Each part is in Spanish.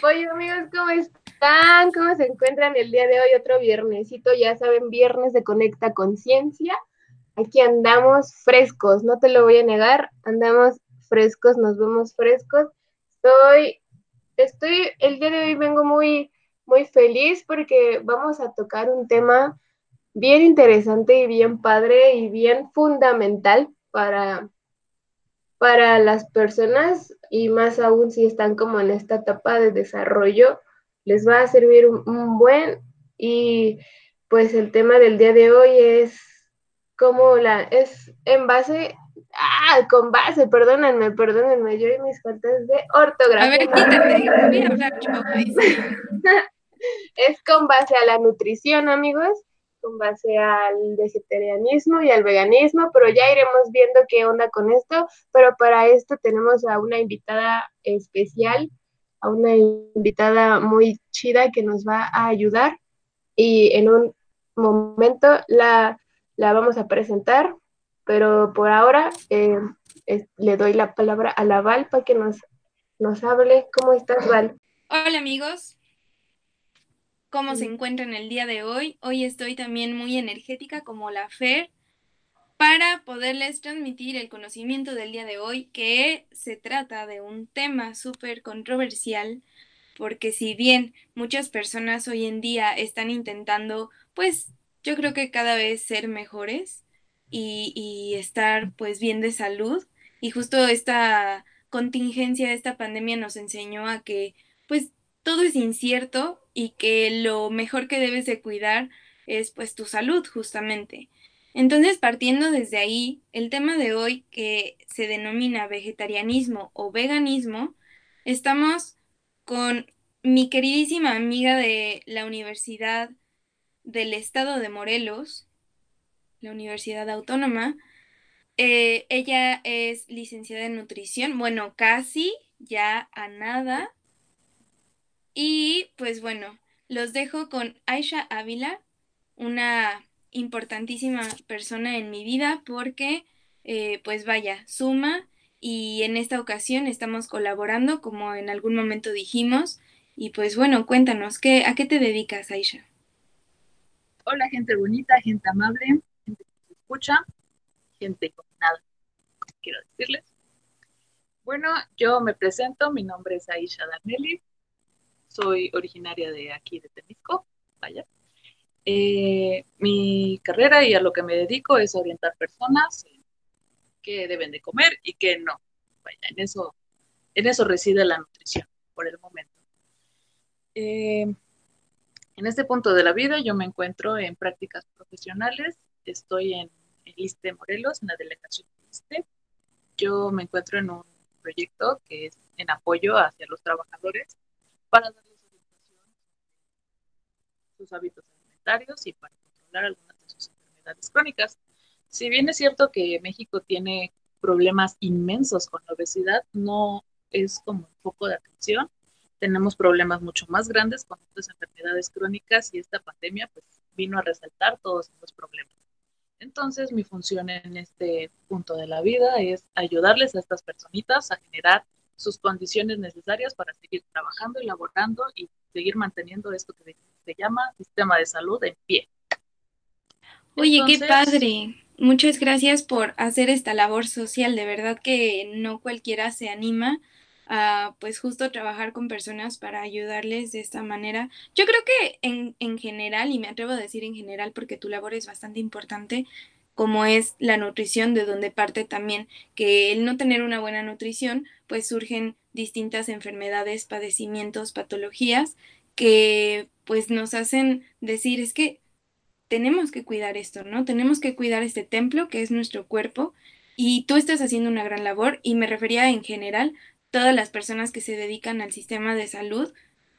pollo, amigos, ¿cómo están? ¿Cómo se encuentran el día de hoy? Otro viernesito, ya saben, viernes de Conecta Conciencia. Aquí andamos frescos, no te lo voy a negar, andamos frescos, nos vemos frescos. Estoy, estoy, el día de hoy vengo muy, muy feliz porque vamos a tocar un tema bien interesante y bien padre y bien fundamental para, para las personas y más aún si están como en esta etapa de desarrollo, les va a servir un, buen y pues el tema del día de hoy es como la, es en base, ah, con base, perdónenme, perdónenme, yo y mis faltas de ortografía. A ver, quítate, voy a hablar Es con base a la nutrición, amigos con base al vegetarianismo y al veganismo, pero ya iremos viendo qué onda con esto. Pero para esto tenemos a una invitada especial, a una invitada muy chida que nos va a ayudar y en un momento la, la vamos a presentar, pero por ahora eh, le doy la palabra a la Val para que nos, nos hable. ¿Cómo estás, Val? Hola amigos, cómo se encuentra en el día de hoy. Hoy estoy también muy energética como la Fer para poderles transmitir el conocimiento del día de hoy, que se trata de un tema súper controversial, porque si bien muchas personas hoy en día están intentando, pues yo creo que cada vez ser mejores y, y estar pues bien de salud, y justo esta contingencia, esta pandemia nos enseñó a que pues todo es incierto y que lo mejor que debes de cuidar es pues tu salud justamente. Entonces, partiendo desde ahí, el tema de hoy que se denomina vegetarianismo o veganismo, estamos con mi queridísima amiga de la Universidad del Estado de Morelos, la Universidad Autónoma. Eh, ella es licenciada en nutrición, bueno, casi ya a nada y pues bueno, los dejo con Aisha Ávila, una importantísima persona en mi vida porque eh, pues vaya, suma y en esta ocasión estamos colaborando como en algún momento dijimos y pues bueno, cuéntanos, ¿qué, ¿a qué te dedicas Aisha? Hola gente bonita, gente amable, gente que se escucha, gente con nada, quiero decirles. Bueno, yo me presento, mi nombre es Aisha Danelli, soy originaria de aquí, de Temisco, vaya. Eh, mi carrera y a lo que me dedico es orientar personas en qué deben de comer y qué no. Vaya, en eso, en eso reside la nutrición por el momento. Eh, en este punto de la vida yo me encuentro en prácticas profesionales. Estoy en el ISTE Morelos, en la delegación de ISTE. Yo me encuentro en un proyecto que es en apoyo hacia los trabajadores para darles orientación sus hábitos alimentarios y para controlar algunas de sus enfermedades crónicas. Si bien es cierto que México tiene problemas inmensos con la obesidad, no es como un foco de atención. Tenemos problemas mucho más grandes con otras enfermedades crónicas y esta pandemia pues vino a resaltar todos esos problemas. Entonces, mi función en este punto de la vida es ayudarles a estas personitas a generar sus condiciones necesarias para seguir trabajando, elaborando y seguir manteniendo esto que se llama sistema de salud en pie. Oye, qué padre. Muchas gracias por hacer esta labor social. De verdad que no cualquiera se anima a pues justo trabajar con personas para ayudarles de esta manera. Yo creo que en, en general, y me atrevo a decir en general porque tu labor es bastante importante, como es la nutrición, de donde parte también que el no tener una buena nutrición, pues surgen distintas enfermedades, padecimientos, patologías que pues nos hacen decir es que tenemos que cuidar esto, ¿no? Tenemos que cuidar este templo que es nuestro cuerpo y tú estás haciendo una gran labor y me refería en general todas las personas que se dedican al sistema de salud,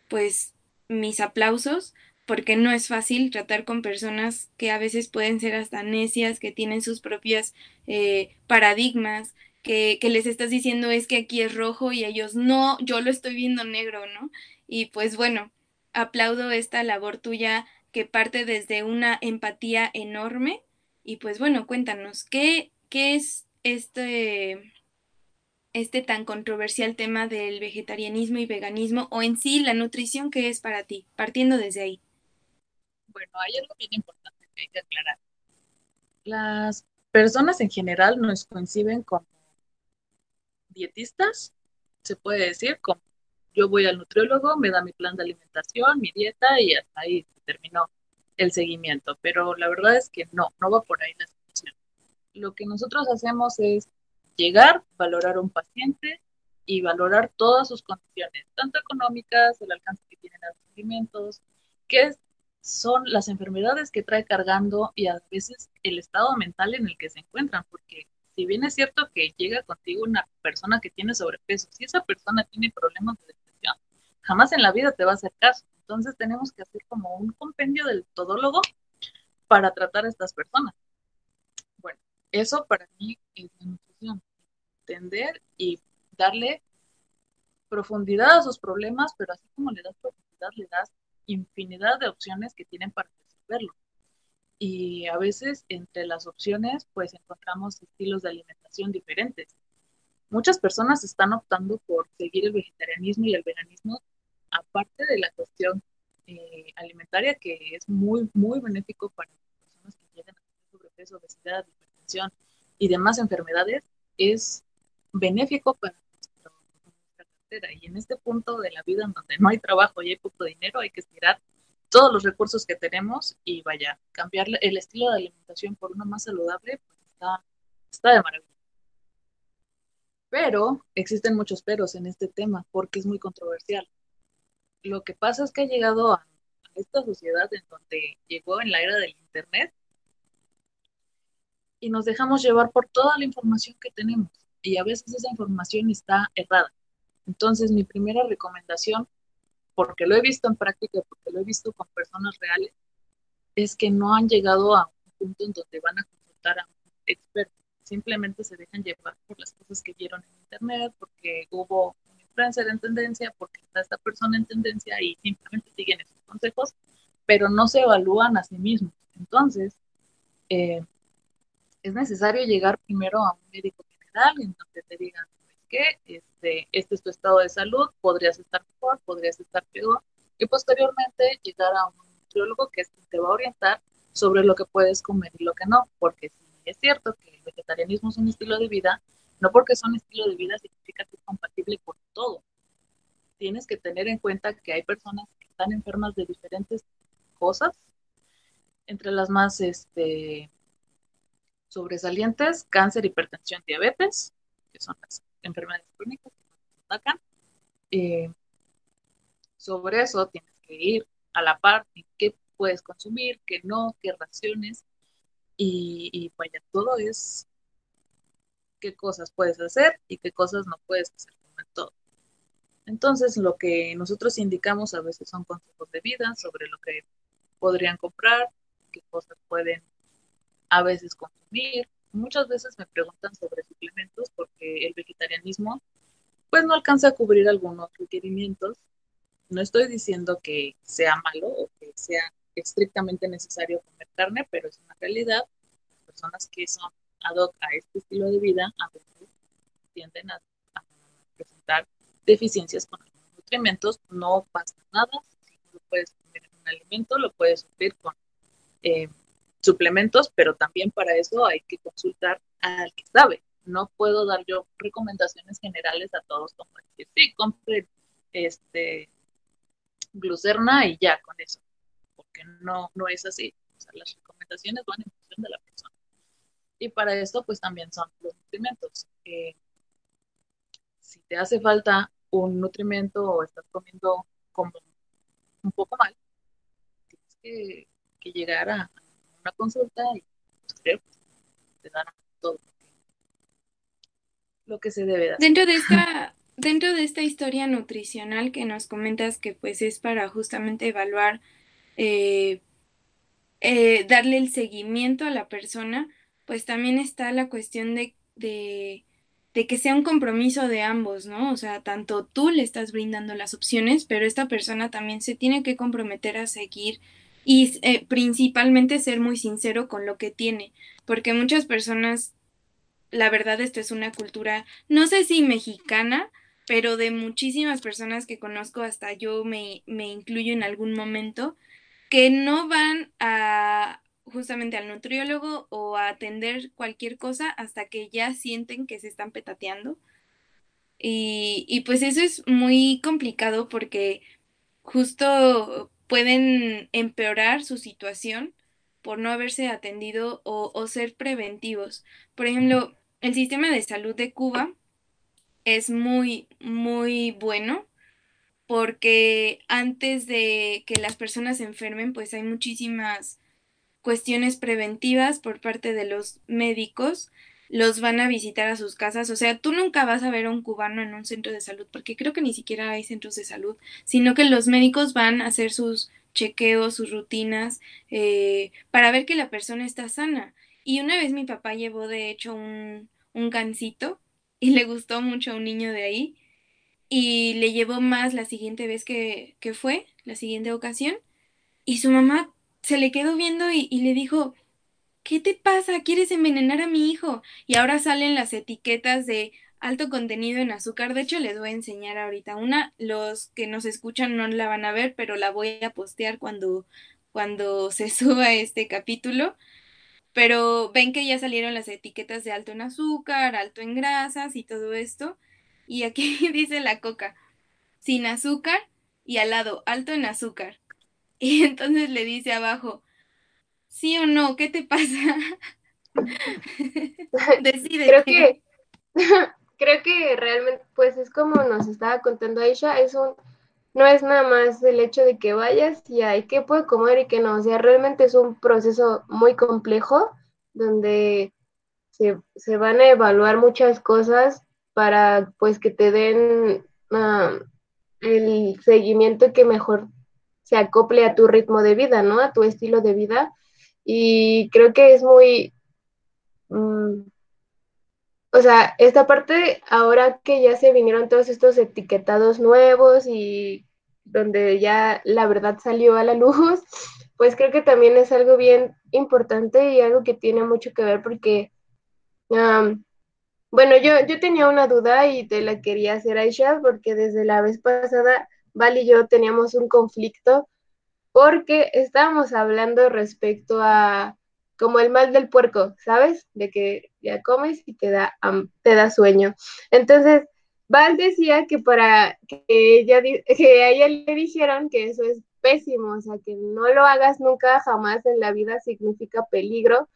pues mis aplausos porque no es fácil tratar con personas que a veces pueden ser hasta necias, que tienen sus propias eh, paradigmas, que, que, les estás diciendo es que aquí es rojo y ellos no, yo lo estoy viendo negro, ¿no? Y pues bueno, aplaudo esta labor tuya que parte desde una empatía enorme. Y pues bueno, cuéntanos, ¿qué, qué es este, este tan controversial tema del vegetarianismo y veganismo o en sí la nutrición que es para ti, partiendo desde ahí. Bueno, hay algo bien importante que hay que aclarar. Las personas en general nos coinciden como dietistas, se puede decir, como yo voy al nutriólogo, me da mi plan de alimentación, mi dieta y hasta ahí se terminó el seguimiento. Pero la verdad es que no, no va por ahí la situación. Lo que nosotros hacemos es llegar, valorar a un paciente y valorar todas sus condiciones, tanto económicas, el alcance que tienen a los alimentos, qué son las enfermedades que trae cargando y a veces el estado mental en el que se encuentran, porque si bien es cierto que llega contigo una persona que tiene sobrepeso, si esa persona tiene problemas de depresión, jamás en la vida te va a hacer caso. Entonces tenemos que hacer como un compendio del todólogo para tratar a estas personas. Bueno, eso para mí es la nutrición. Entender y darle profundidad a sus problemas, pero así como le das profundidad, le das infinidad de opciones que tienen para resolverlo y a veces entre las opciones pues encontramos estilos de alimentación diferentes. Muchas personas están optando por seguir el vegetarianismo y el veganismo, aparte de la cuestión eh, alimentaria que es muy, muy benéfico para las personas que llegan a tener sobrepeso, obesidad, hipertensión y demás enfermedades, es benéfico para Y en este punto de la vida en donde no hay trabajo y hay poco dinero, hay que estirar todos los recursos que tenemos y vaya, cambiar el estilo de alimentación por uno más saludable, pues está, está de maravilla. Pero existen muchos peros en este tema porque es muy controversial. Lo que pasa es que ha llegado a esta sociedad en donde llegó en la era del Internet y nos dejamos llevar por toda la información que tenemos y a veces esa información está errada. Entonces, mi primera recomendación porque lo he visto en práctica, porque lo he visto con personas reales, es que no han llegado a un punto en donde van a consultar a un experto. Simplemente se dejan llevar por las cosas que vieron en internet, porque hubo un influencer en tendencia, porque está esta persona en tendencia y simplemente siguen esos consejos, pero no se evalúan a sí mismos. Entonces, eh, es necesario llegar primero a un médico general en donde te digan, este, este es tu estado de salud, podrías estar mejor, podrías estar peor, y posteriormente llegar a un nutriólogo que te va a orientar sobre lo que puedes comer y lo que no, porque si es cierto que el vegetarianismo es un estilo de vida, no porque es un estilo de vida significa que es compatible con todo. Tienes que tener en cuenta que hay personas que están enfermas de diferentes cosas, entre las más este, sobresalientes, cáncer, hipertensión, diabetes, que son las enfermedades crónicas atacan. Eh, sobre eso tienes que ir a la parte qué puedes consumir, qué no, qué raciones. Y, y vaya, todo es qué cosas puedes hacer y qué cosas no puedes hacer todo. Entonces, lo que nosotros indicamos a veces son consejos de vida sobre lo que podrían comprar, qué cosas pueden a veces consumir, muchas veces me preguntan sobre suplementos porque el vegetarianismo pues no alcanza a cubrir algunos requerimientos. No estoy diciendo que sea malo o que sea estrictamente necesario comer carne, pero es una realidad. Las personas que son ad hoc a este estilo de vida a veces tienden a, presentar deficiencias con algunos nutrimentos. No pasa nada, si lo puedes comer en un alimento, lo puedes suplir con eh, suplementos, pero también para eso hay que consultar al que sabe. No puedo dar yo recomendaciones generales a todos como decir, sí, compre este glucerna y ya con eso, porque no, no es así. O sea, las recomendaciones van en función de la persona. Y para esto, pues también son los nutrimentos. Eh, si te hace falta un nutrimento o estás comiendo como un poco mal, tienes que, que llegar a, una consulta y te dan todo lo que se debe dar. Dentro de esta, dentro de esta historia nutricional que nos comentas que pues es para justamente evaluar, eh, eh, darle el seguimiento a la persona, pues también está la cuestión de, de, de que sea un compromiso de ambos, ¿no? O sea, tanto tú le estás brindando las opciones, pero esta persona también se tiene que comprometer a seguir y eh, principalmente ser muy sincero con lo que tiene, porque muchas personas la verdad esto es una cultura, no sé si mexicana, pero de muchísimas personas que conozco, hasta yo me, me incluyo en algún momento, que no van a justamente al nutriólogo o a atender cualquier cosa hasta que ya sienten que se están petateando. Y, y pues eso es muy complicado porque justo pueden empeorar su situación por no haberse atendido o, o ser preventivos. Por ejemplo, el sistema de salud de Cuba es muy, muy bueno porque antes de que las personas se enfermen, pues hay muchísimas cuestiones preventivas por parte de los médicos, los van a visitar a sus casas. O sea, tú nunca vas a ver a un cubano en un centro de salud, porque creo que ni siquiera hay centros de salud, sino que los médicos van a hacer sus chequeos, sus rutinas, eh, para ver que la persona está sana. Y una vez mi papá llevó, de hecho, un, un y le gustó mucho a un niño de ahí y le llevó más la siguiente vez que, que fue, la siguiente ocasión, y su mamá se le quedó viendo y, y, le dijo, ¿qué te pasa? ¿Quieres envenenar a mi hijo? Y ahora salen las etiquetas de alto contenido en azúcar. De hecho, les voy a enseñar ahorita una. Los que nos escuchan no la van a ver, pero la voy a postear cuando, cuando se suba este capítulo. Pero ven que ya salieron las etiquetas de alto en azúcar, alto en grasas y todo esto. Y aquí dice la coca, sin azúcar y al lado, alto en azúcar. Y entonces le dice abajo, sí o no, ¿qué te pasa? Decide. Creo que, creo que realmente, pues es como nos estaba contando Aisha, es un, no es nada más el hecho de que vayas y hay qué puede comer y qué no, o sea, realmente es un proceso muy complejo donde se, se van a evaluar muchas cosas para pues que te den uh, el seguimiento que mejor se acople a tu ritmo de vida, ¿no? A tu estilo de vida. Y creo que es muy, um, o sea, esta parte, ahora que ya se vinieron todos estos etiquetados nuevos y donde ya la verdad salió a la luz, pues creo que también es algo bien importante y algo que tiene mucho que ver porque um, bueno, yo, yo tenía una duda y te la quería hacer, Aisha, porque desde la vez pasada, Val y yo teníamos un conflicto porque estábamos hablando respecto a como el mal del puerco, ¿sabes? De que ya comes y te da, te da sueño. Entonces, Val decía que para que ella, que a ella le dijeron que eso es pésimo, o sea, que no lo hagas nunca, jamás en la vida significa peligro.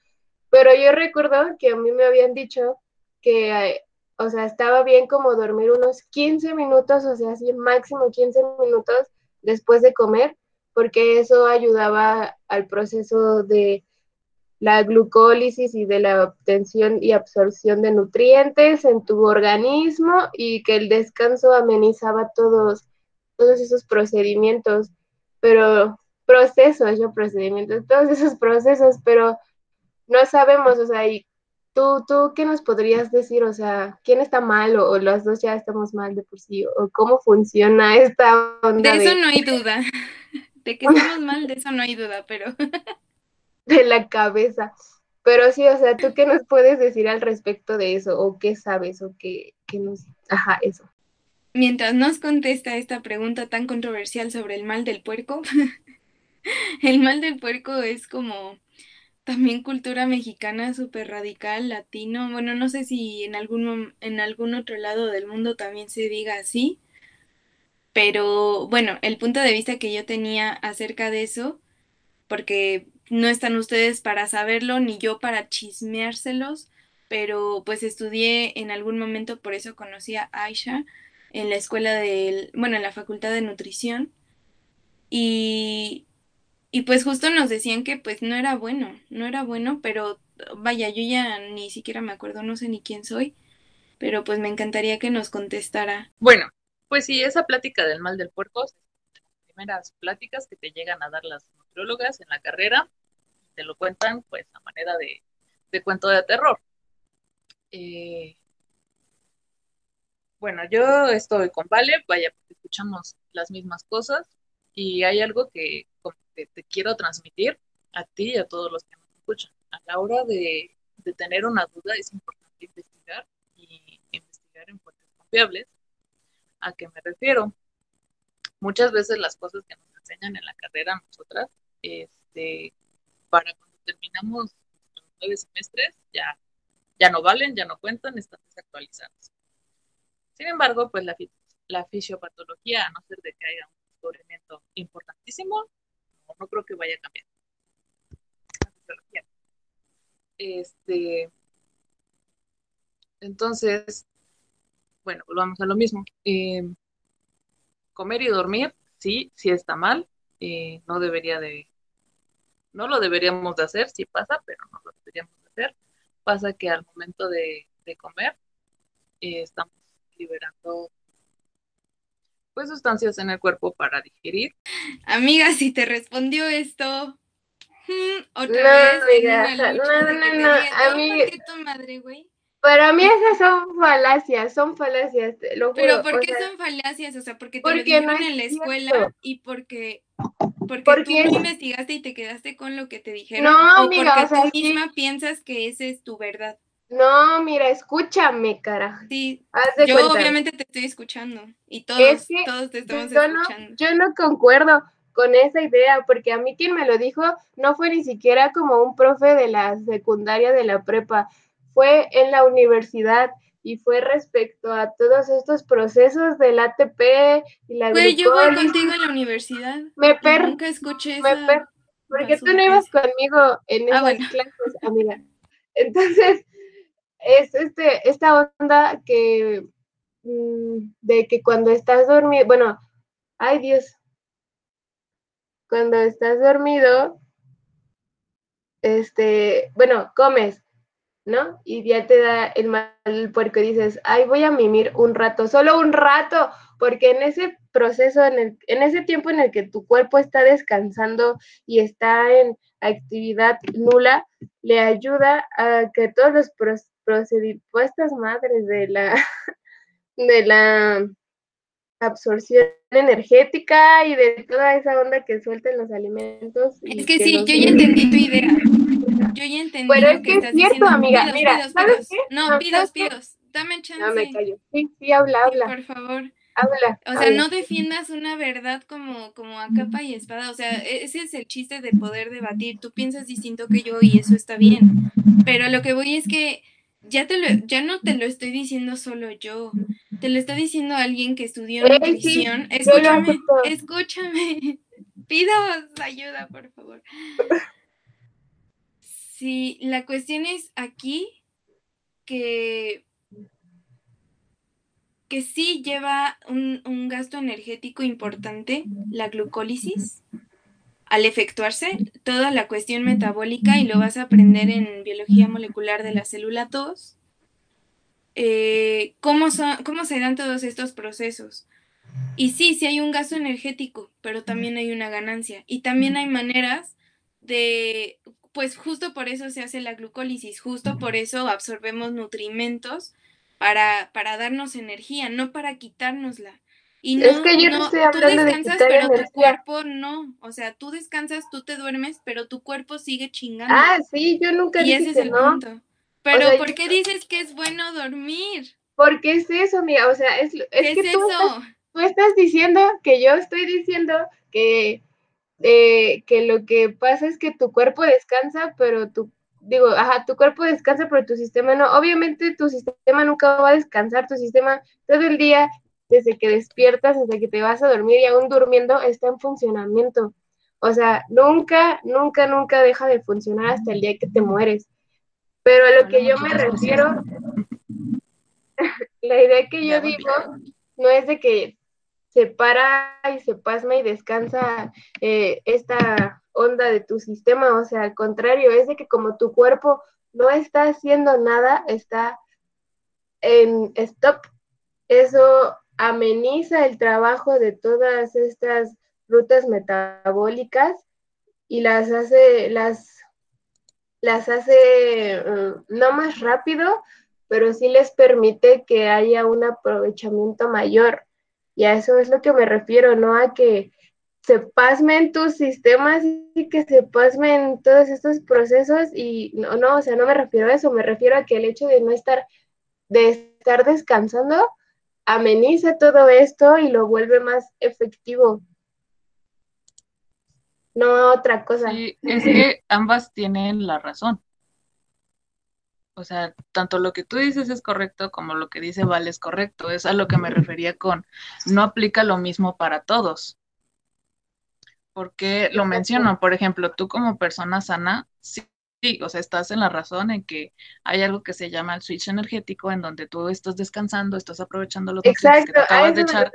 Pero yo recuerdo que a mí me habían dicho que, o sea, estaba bien como dormir unos 15 minutos, o sea, así máximo 15 minutos después de comer, porque eso ayudaba al proceso de la glucólisis y de la obtención y absorción de nutrientes en tu organismo y que el descanso amenizaba todos, todos esos procedimientos, pero procesos, yo procedimientos, todos esos procesos, pero no sabemos, o sea, y ¿Tú, ¿Tú qué nos podrías decir? O sea, ¿quién está mal o, los dos ya estamos mal de por sí? ¿O cómo funciona esta onda? De eso no hay duda. De que estamos mal, de eso no hay duda, pero... de la cabeza. Pero sí, o sea, ¿tú qué nos puedes decir al respecto de eso? ¿O qué sabes? ¿O qué, qué nos... Ajá, eso. Mientras nos contesta esta pregunta tan controversial sobre el mal del puerco, el mal del puerco es como también cultura mexicana súper radical, latino. Bueno, no sé si en algún, en algún otro lado del mundo también se diga así, pero bueno, el punto de vista que yo tenía acerca de eso, porque no están ustedes para saberlo ni yo para chismeárselos, pero pues estudié en algún momento, por eso conocí a Aisha en la escuela del, bueno, en la facultad de nutrición. Y y pues justo nos decían que pues no era bueno, no era bueno, pero vaya, yo ya ni siquiera me acuerdo, no sé ni quién soy, pero pues me encantaría que nos contestara. Bueno, pues sí, esa plática del mal del puerco es las primeras pláticas que te llegan a dar las nutriólogas en la carrera, te lo cuentan pues a manera de, de cuento de terror. Eh, bueno, yo estoy con Vale, vaya, porque escuchamos las mismas cosas y hay algo que te quiero transmitir a ti y a todos los que nos escuchan. A la hora de, tener una duda es importante investigar y investigar en fuentes confiables. ¿A qué me refiero? Muchas veces las cosas que nos enseñan en la carrera nosotras, este, para cuando terminamos los nueve semestres, ya, ya no valen, ya no cuentan, están desactualizados. Sin embargo, pues la, la fisiopatología, a no ser de que haya un descubrimiento importantísimo, no, no creo que vaya a cambiar. La fisiología. Este, entonces, bueno, volvamos a lo mismo. Eh, comer y dormir, sí, sí está mal. Eh, no debería de, no lo deberíamos de hacer, sí pasa, pero no lo deberíamos de hacer. Pasa que al momento de, comer eh, estamos liberando pues sustancias en el cuerpo para digerir. Amiga, si te respondió esto, hmm, otra vez. no, no, no, no, amiga. tu madre, güey? Para mí esas son falacias, son falacias, lo juro. Pero ¿por qué son falacias? O sea, porque te lo dijeron en la escuela y porque, porque, tú investigaste y te quedaste con lo que te dijeron. No, o amiga, porque tú misma piensas que esa es tu verdad. No, mira, escúchame, cara. Sí, yo obviamente te estoy escuchando y todos, todos te estamos escuchando. yo no concuerdo con esa idea, porque a mí quien me lo dijo no fue ni siquiera como un profe de la secundaria de la prepa, fue en la universidad y fue respecto a todos estos procesos del ATP y la Güey, yo voy contigo en la universidad. Me per nunca escuché me per porque tú no ibas conmigo en ah, esas clases, amiga. Entonces, es este, esta onda que mm, de que cuando estás dormido, bueno, ay Dios, cuando estás dormido, este, bueno, comes, ¿no? Y ya te da el mal puerco y dices, ay, voy a mimir un rato, solo un rato, porque en ese proceso, en, el, en ese tiempo en el que tu cuerpo está descansando y está en actividad nula, le ayuda a que todos los procedimientos madres de la, de la absorción energética y de toda esa onda que sueltan los alimentos. Es que, sí, yo ya entendí tu idea. Yo ya entendí Pero es que es cierto, amiga. Mira, ¿sabes qué? No, pidos, pidos. Dame chance. No me callo. Sí, sí, habla, habla. por favor. Habla. O sea, no defiendas una verdad como, como a capa y espada. O sea, e-, ese es el chiste de poder debatir. Tú piensas distinto que yo y eso está bien. Pero lo que voy es que ya te lo, ya no te lo estoy diciendo solo yo. Te lo está diciendo alguien que estudió nutrición. escúchame, escúchame. Pido ayuda, por favor. Sí, la cuestión es aquí que, que sí lleva un, un gasto energético importante la glucólisis al efectuarse toda la cuestión metabólica y lo vas a aprender en biología molecular de la célula 2. Eh, ¿cómo, son, ¿Cómo se dan todos estos procesos? Y sí, sí hay un gasto energético, pero también hay una ganancia. Y también hay maneras de, pues justo por eso se hace la glucólisis, justo por eso absorbemos nutrimentos para, para darnos energía, no para quitárnosla. Y no, es que yo no, estoy hablando tú descansas, pero tu cuerpo no. O sea, tú descansas, tú te duermes, pero tu cuerpo sigue chingando. Ah, sí, yo nunca y ese es el punto. Pero ¿por qué dices que es bueno dormir? Porque es eso, mira, o sea, es, es que tú, eso? tú estás diciendo que yo estoy diciendo que eh, que lo que pasa es que tu cuerpo descansa, pero tu, digo, ajá, tu cuerpo descansa, pero tu sistema no. Obviamente tu sistema nunca va a descansar, tu sistema todo el día, desde que despiertas hasta que te vas a dormir y aún durmiendo, está en funcionamiento. O sea, nunca, nunca, nunca deja de funcionar hasta el día que te mueres. Pero a lo que yo me refiero, la idea que yo digo no es de que se para y se pasma y descansa eh, esta onda de tu sistema, o sea, al contrario, es de que como tu cuerpo no está haciendo nada, está en stop, eso ameniza el trabajo de todas estas rutas metabólicas y las hace, las, las hace mm, no más rápido, pero sí les permite que haya un aprovechamiento mayor y a eso es lo que me refiero, no a que se pasmen tus sistemas y que se pasmen todos estos procesos y no, no, o sea, no me refiero a eso, me refiero a que el hecho de no estar, de estar descansando, ameniza todo esto y lo vuelve más efectivo. No otra cosa. Sí, es que ambas tienen la razón. O sea, tanto lo que tú dices es correcto como lo que dice Val es correcto. Es a lo que me refería con no aplica lo mismo para todos. Porque lo menciono, por ejemplo, tú como persona sana, sí, sí, o sea, estás en la razón en que hay algo que se llama el switch energético, en donde tú estás descansando, estás aprovechando los que te acabas de echar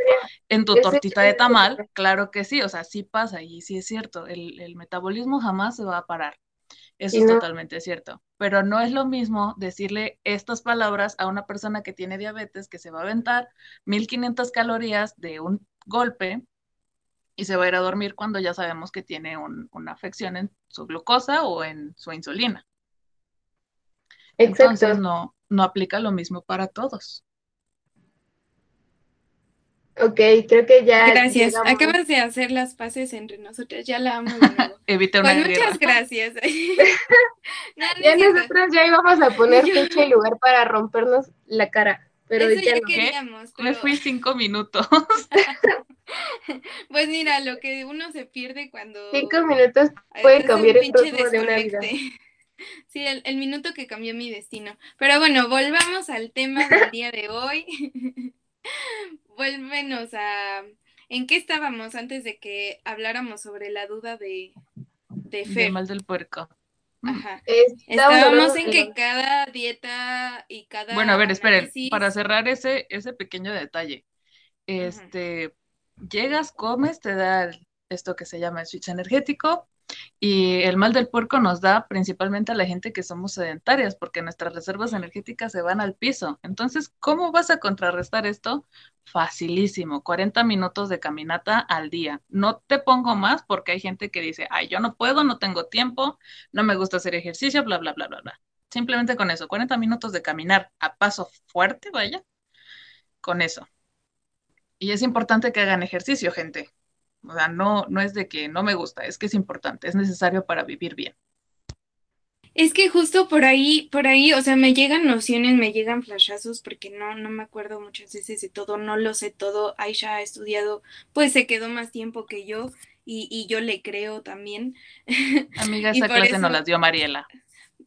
en tu tortita de tamal, claro que sí, o sea, sí pasa y sí es cierto, el, el metabolismo jamás se va a parar. Eso es totalmente cierto, pero no es lo mismo decirle estas palabras a una persona que tiene diabetes que se va a aventar 1500 calorías de un golpe y se va a ir a dormir cuando ya sabemos que tiene un- una afección en su glucosa o en su insulina. Entonces exacto. no, no aplica lo mismo para todos. Ok, creo que ya Gracias. llegamos. Acabas de hacer las paces entre nosotras. Ya la amo de nuevo. Evita una Pues muchas gracias. No, no Ya nosotros ya íbamos a poner Yo- fecha y lugar para rompernos la cara, pero Eso ya no. queríamos, Me fui cinco minutos. pues mira, lo que uno se pierde cuando Cinco minutos puede cambiar el pinche rumbo de una vida. Sí, el, el minuto que cambió mi destino. Pero bueno, volvamos al tema del día de hoy. Vuélvenos a... ¿En qué estábamos antes de que habláramos sobre la duda de, de De Fer? mal del puerco. Ajá. Estábamos en de que cada dieta y cada Bueno, a ver, esperen, análisis- para cerrar ese, ese pequeño detalle. Este, llegas, comes, te da esto que se llama el switch energético y el mal del puerco nos da principalmente a la gente que somos sedentarias porque nuestras reservas energéticas se van al piso. Entonces, ¿cómo vas a contrarrestar esto? Facilísimo, 40 minutos de caminata al día. No te pongo más porque hay gente que dice, ay, yo no puedo, no tengo tiempo, no me gusta hacer ejercicio, bla, bla, bla, bla, bla. Simplemente con eso, 40 minutos de caminar a paso fuerte, vaya, con eso. Y es importante que hagan ejercicio, gente. O sea, no, no es de que no me gusta, es que es importante, es necesario para vivir bien. Es que justo por ahí, por ahí, o sea, me llegan nociones, me llegan flashazos, porque no, no me acuerdo muchas veces de todo, no lo sé todo. Aisha ha estudiado, pues se quedó más tiempo que yo, y, y yo le creo también. Amiga, esa clase eso- no las dio Mariela.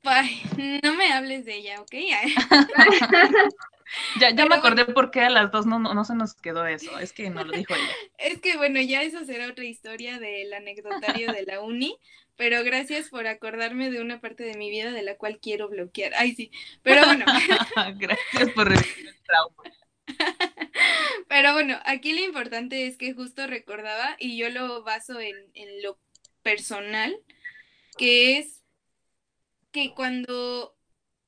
Ay, no me hables de ella, ¿ok? Ya, ya Pero me acordé por qué a las dos no, no, no se nos quedó eso, es que no lo dijo ella. Es que bueno, ya eso será otra historia del anecdotario de la uni, pero gracias por acordarme de una parte de mi vida de la cual quiero bloquear. Ay, sí, pero bueno. Gracias por revivir el trauma. Pero bueno, aquí lo importante es que justo recordaba, y yo lo baso en, en lo personal, que es que cuando,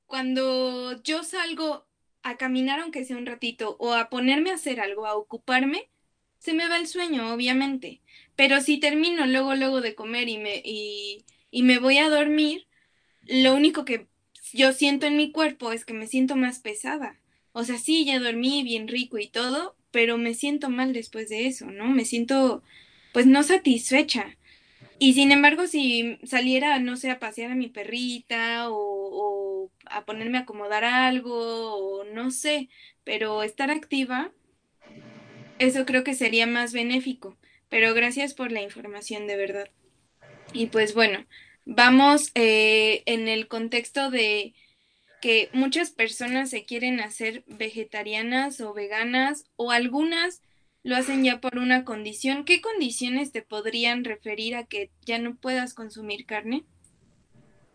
cuando yo salgo a caminar, aunque sea un ratito, o a ponerme a hacer algo, a ocuparme, se me va el sueño, obviamente. Pero si termino luego, luego de comer y me, y, y me voy a dormir, lo único que yo siento en mi cuerpo es que me siento más pesada. O sea, sí, ya dormí bien rico y todo, pero me siento mal después de eso, ¿no? Me siento, pues, no satisfecha. Y sin embargo, si saliera, no sé, a pasear a mi perrita o, a ponerme a acomodar algo, o no sé, pero estar activa, eso creo que sería más benéfico. Pero gracias por la información, de verdad. Y pues bueno, vamos eh, en el contexto de que muchas personas se quieren hacer vegetarianas o veganas o algunas lo hacen ya por una condición. ¿Qué condiciones te podrían referir a que ya no puedas consumir carne?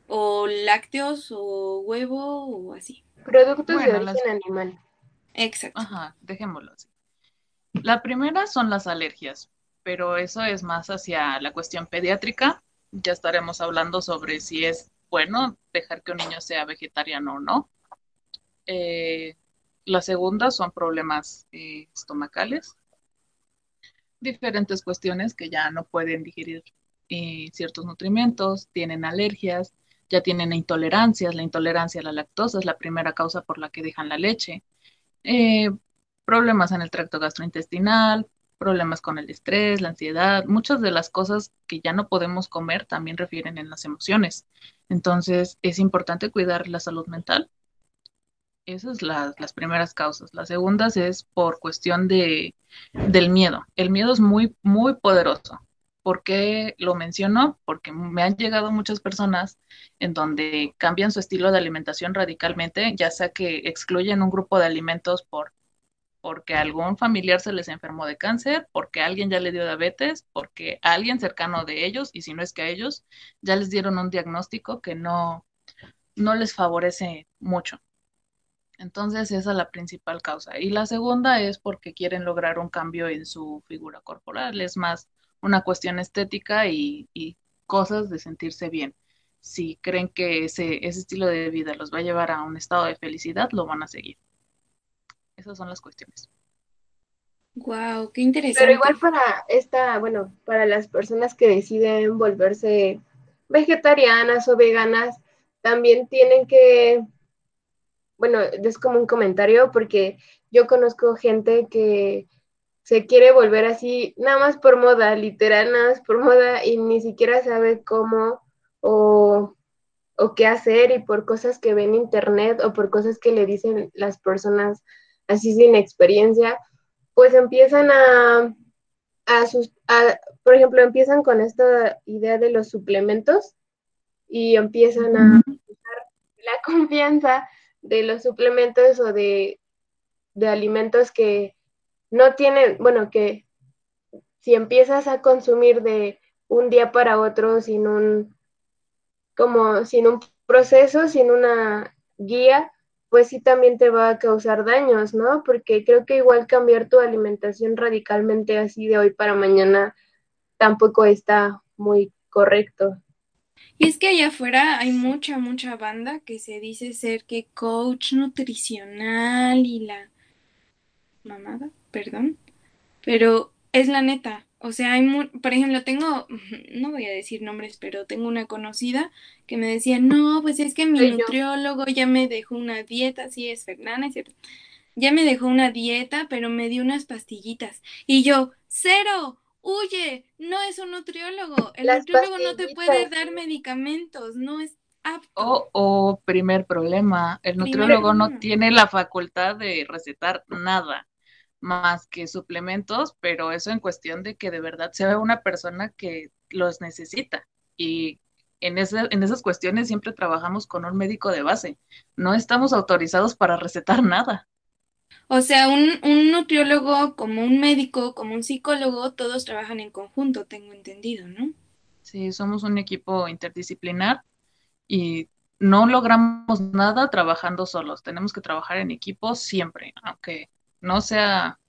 ¿O lácteos o huevo o así? Productos Bueno, de las- origen animal. Exacto. Ajá, dejémoslo así. La primera son las alergias, pero eso es más hacia la cuestión pediátrica. Ya estaremos hablando sobre si es bueno dejar que un niño sea vegetariano o no. Eh, la segunda son problemas eh, estomacales, diferentes cuestiones que ya no pueden digerir eh, ciertos nutrimentos, tienen alergias, ya tienen intolerancias. La intolerancia a la lactosa es la primera causa por la que dejan la leche. Eh, problemas en el tracto gastrointestinal, problemas con el estrés, la ansiedad, muchas de las cosas que ya no podemos comer también refieren en las emociones. Entonces es importante cuidar la salud mental. Esas son las primeras causas. Las segundas es por cuestión de, del miedo. El miedo es muy, muy poderoso. ¿Por qué lo menciono? Porque me han llegado muchas personas en donde cambian su estilo de alimentación radicalmente, ya sea que excluyen un grupo de alimentos por porque algún familiar se les enfermó de cáncer, porque alguien ya le dio diabetes, porque alguien cercano de ellos, y si no es que a ellos, ya les dieron un diagnóstico que no, no les favorece mucho. Entonces esa es la principal causa. Y la segunda es porque quieren lograr un cambio en su figura corporal. Es más una cuestión estética y, cosas de sentirse bien. Si creen que ese, ese estilo de vida los va a llevar a un estado de felicidad, lo van a seguir. Esas son las cuestiones. Wow, qué interesante. Pero igual para esta, bueno, para las personas que deciden volverse vegetarianas o veganas, también tienen que, bueno, es como un comentario porque yo conozco gente que se quiere volver así, nada más por moda, literal, nada más por moda y ni siquiera sabe cómo o, o qué hacer y por cosas que ven en internet o por cosas que le dicen las personas así sin experiencia, pues empiezan a, a, por ejemplo, empiezan con esta idea de los suplementos y empiezan a usar la confianza de los suplementos o de, de alimentos que no tienen, bueno, que si empiezas a consumir de un día para otro sin un, como sin un proceso, sin una guía, pues sí también te va a causar daños, ¿no? Porque creo que igual cambiar tu alimentación radicalmente así de hoy para mañana tampoco está muy correcto. Y es que allá afuera hay mucha, mucha banda que se dice ser que coach nutricional y la mamada, perdón, pero es la neta. O sea, hay, por ejemplo, tengo, no voy a decir nombres, pero tengo una conocida que me decía, no, pues es que mi nutriólogo ya me dejó una dieta, sí es Fernanda, es cierto. Ya me dejó una dieta, pero me dio unas pastillitas. Y yo, cero, huye, no es un nutriólogo. El nutriólogo no te puede dar medicamentos, no es apto. O, primer problema, el nutriólogo no tiene la facultad de recetar nada más que suplementos, pero eso en cuestión de que de verdad sea una persona que los necesita. Y en, en esas cuestiones siempre trabajamos con un médico de base. No estamos autorizados para recetar nada. O sea, un, un nutriólogo como un médico, como un psicólogo, todos trabajan en conjunto, tengo entendido, ¿no? Sí, somos un equipo interdisciplinar y no logramos nada trabajando solos. Tenemos que trabajar en equipo siempre, aunque no sea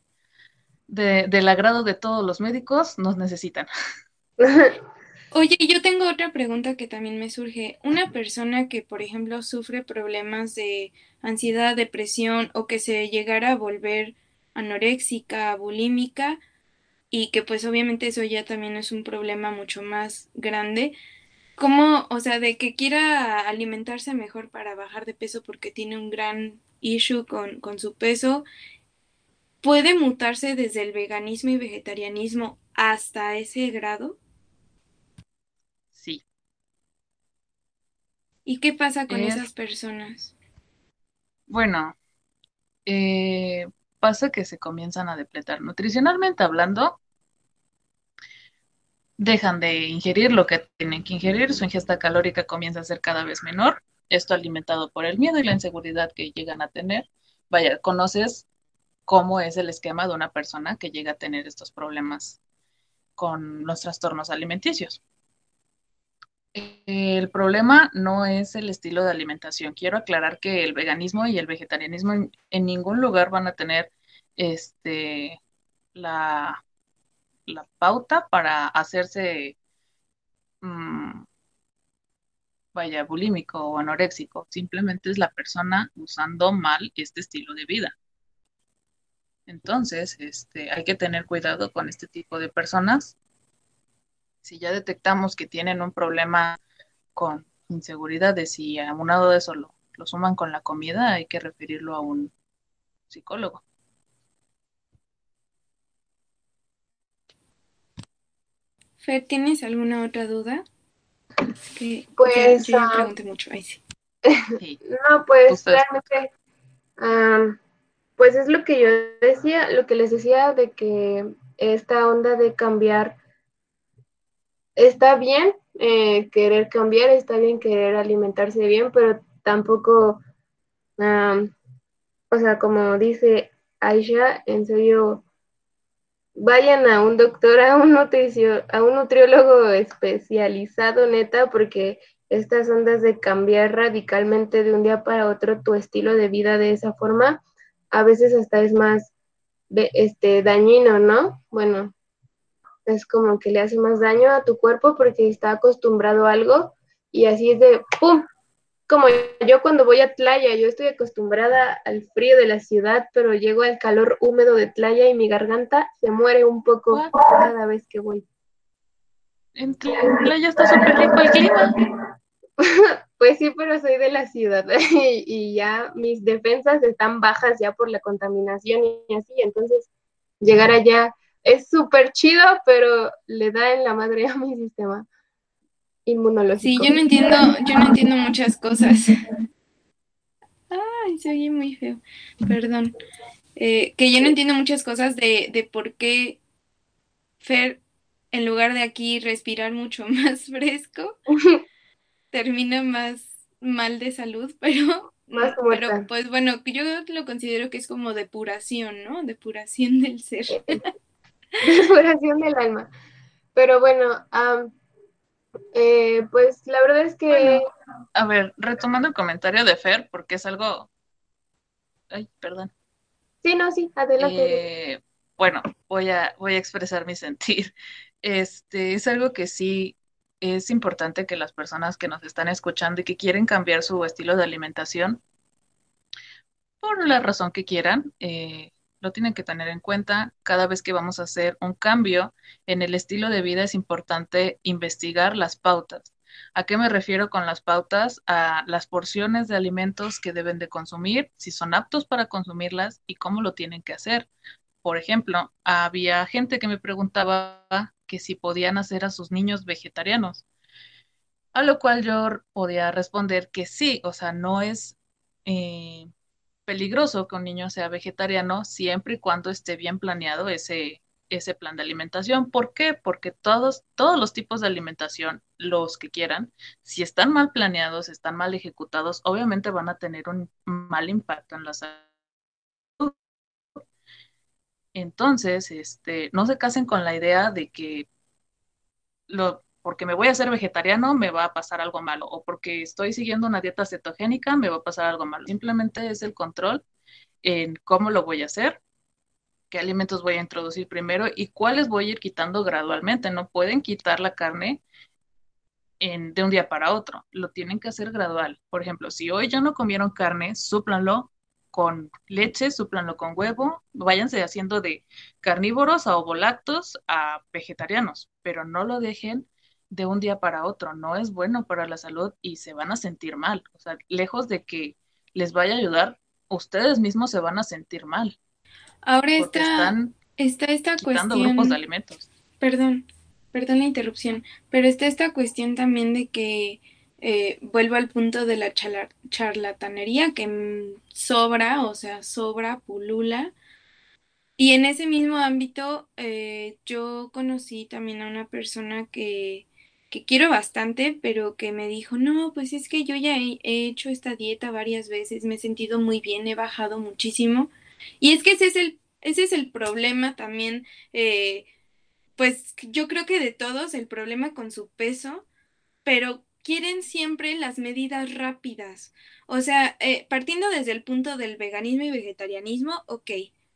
del agrado de todos los médicos, nos necesitan. Oye, yo tengo otra pregunta que también me surge. Una persona que, por ejemplo, sufre problemas de ansiedad, depresión o que se llegara a volver anoréxica, bulímica y que pues obviamente eso ya también es un problema mucho más grande. ¿Cómo, o sea, de que quiera alimentarse mejor para bajar de peso porque tiene un gran issue con, con su peso ¿Puede mutarse desde el veganismo y vegetarianismo hasta ese grado? Sí. ¿Y qué pasa con esas personas? Bueno, eh, pasa que se comienzan a depletar. Nutricionalmente hablando, dejan de ingerir lo que tienen que ingerir, su ingesta calórica comienza a ser cada vez menor, esto alimentado por el miedo y la inseguridad que llegan a tener. Vaya, conoces cómo es el esquema de una persona que llega a tener estos problemas con los trastornos alimenticios. El problema no es el estilo de alimentación. Quiero aclarar que el veganismo y el vegetarianismo en, ningún lugar van a tener este, la, pauta para hacerse, mm, vaya, bulímico o anoréxico. Simplemente es la persona usando mal este estilo de vida. Entonces, este, hay que tener cuidado con este tipo de personas. Si ya detectamos que tienen un problema con inseguridades y aunado de eso lo, lo suman con la comida, hay que referirlo a un psicólogo. Fer, ¿tienes alguna otra duda? Que, Pues, yo ah, pregunté mucho, ahí sí. Sí. No, pues realmente, am, pues es lo que yo decía, lo que les decía de que esta onda de cambiar está bien, eh, querer cambiar, está bien querer alimentarse bien, pero tampoco, am, o sea, como dice Aisha, en serio, vayan a un doctor, a un nutricio, a un nutriólogo especializado, neta, porque estas ondas de cambiar radicalmente de un día para otro tu estilo de vida de esa forma, a veces hasta es más este, dañino, ¿no? Bueno, es como que le hace más daño a tu cuerpo porque está acostumbrado a algo y así es de ¡pum! Como yo cuando voy a Tlaya, yo estoy acostumbrada al frío de la ciudad, pero llego al calor húmedo de Tlaya y mi garganta se muere un poco cada vez que voy. En playa está súper rico el clima. Pues sí, pero soy de la ciudad y, y ya mis defensas están bajas ya por la contaminación y así, entonces llegar allá es súper chido, pero le da en la madre a mi sistema Sí, inmunológico. yo no entiendo, yo no entiendo muchas cosas. Ay, se oye muy feo, perdón. Eh, que yo no entiendo muchas cosas de, de por qué Fer, en lugar de aquí respirar mucho más fresco, termina más mal de salud, pero, Más pero pues bueno, yo lo considero que es como depuración, ¿no? Depuración del ser. Depuración del alma. Pero bueno, eh, pues la verdad es que Bueno. A ver, retomando el comentario de Fer, porque es algo. Ay, perdón. sí, no, sí, adelante. Eh, bueno, voy a, voy a expresar mi sentir. Este, es algo que sí es importante que las personas que nos están escuchando y que quieren cambiar su estilo de alimentación, por la razón que quieran, eh, lo tienen que tener en cuenta. Cada vez que vamos a hacer un cambio en el estilo de vida es importante investigar las pautas. ¿A qué me refiero con las pautas? A las porciones de alimentos que deben de consumir, si son aptos para consumirlas y cómo lo tienen que hacer. Por ejemplo, había gente que me preguntaba que si podían hacer a sus niños vegetarianos, a lo cual yo podía responder que sí, o sea, no es eh, peligroso que un niño sea vegetariano siempre y cuando esté bien planeado ese, ese plan de alimentación. ¿Por qué? Porque todos, todos los tipos de alimentación, los que quieran, si están mal planeados, están mal ejecutados, obviamente van a tener un mal impacto en la salud. Entonces, este, no se casen con la idea de que lo, porque me voy a hacer vegetariano me va a pasar algo malo, o porque estoy siguiendo una dieta cetogénica me va a pasar algo malo. Simplemente es el control en cómo lo voy a hacer, qué alimentos voy a introducir primero y cuáles voy a ir quitando gradualmente. No pueden quitar la carne en, de un día para otro, lo tienen que hacer gradual. Por ejemplo, si hoy ya no comieron carne, súplanlo con leche, súplanlo con huevo, váyanse haciendo de carnívoros a ovolactos a vegetarianos, pero no lo dejen de un día para otro, no es bueno para la salud y se van a sentir mal. O sea, lejos de que les vaya a ayudar, ustedes mismos se van a sentir mal Ahora está, están está esta quitando grupos de cuestión, alimentos. perdón, perdón la interrupción, pero está esta cuestión también de que eh, vuelvo al punto de la charla- charlatanería que sobra, o sea, sobra, pulula. Y en ese mismo ámbito, eh, yo conocí también a una persona que, que quiero bastante, pero que me dijo, no, pues es que yo ya he, he hecho esta dieta varias veces, me he sentido muy bien, he bajado muchísimo. Y es que ese es el, ese es el problema también, eh, pues yo creo que de todos, el problema con su peso, pero quieren siempre las medidas rápidas. O sea, eh, partiendo desde el punto del veganismo y vegetarianismo, ok,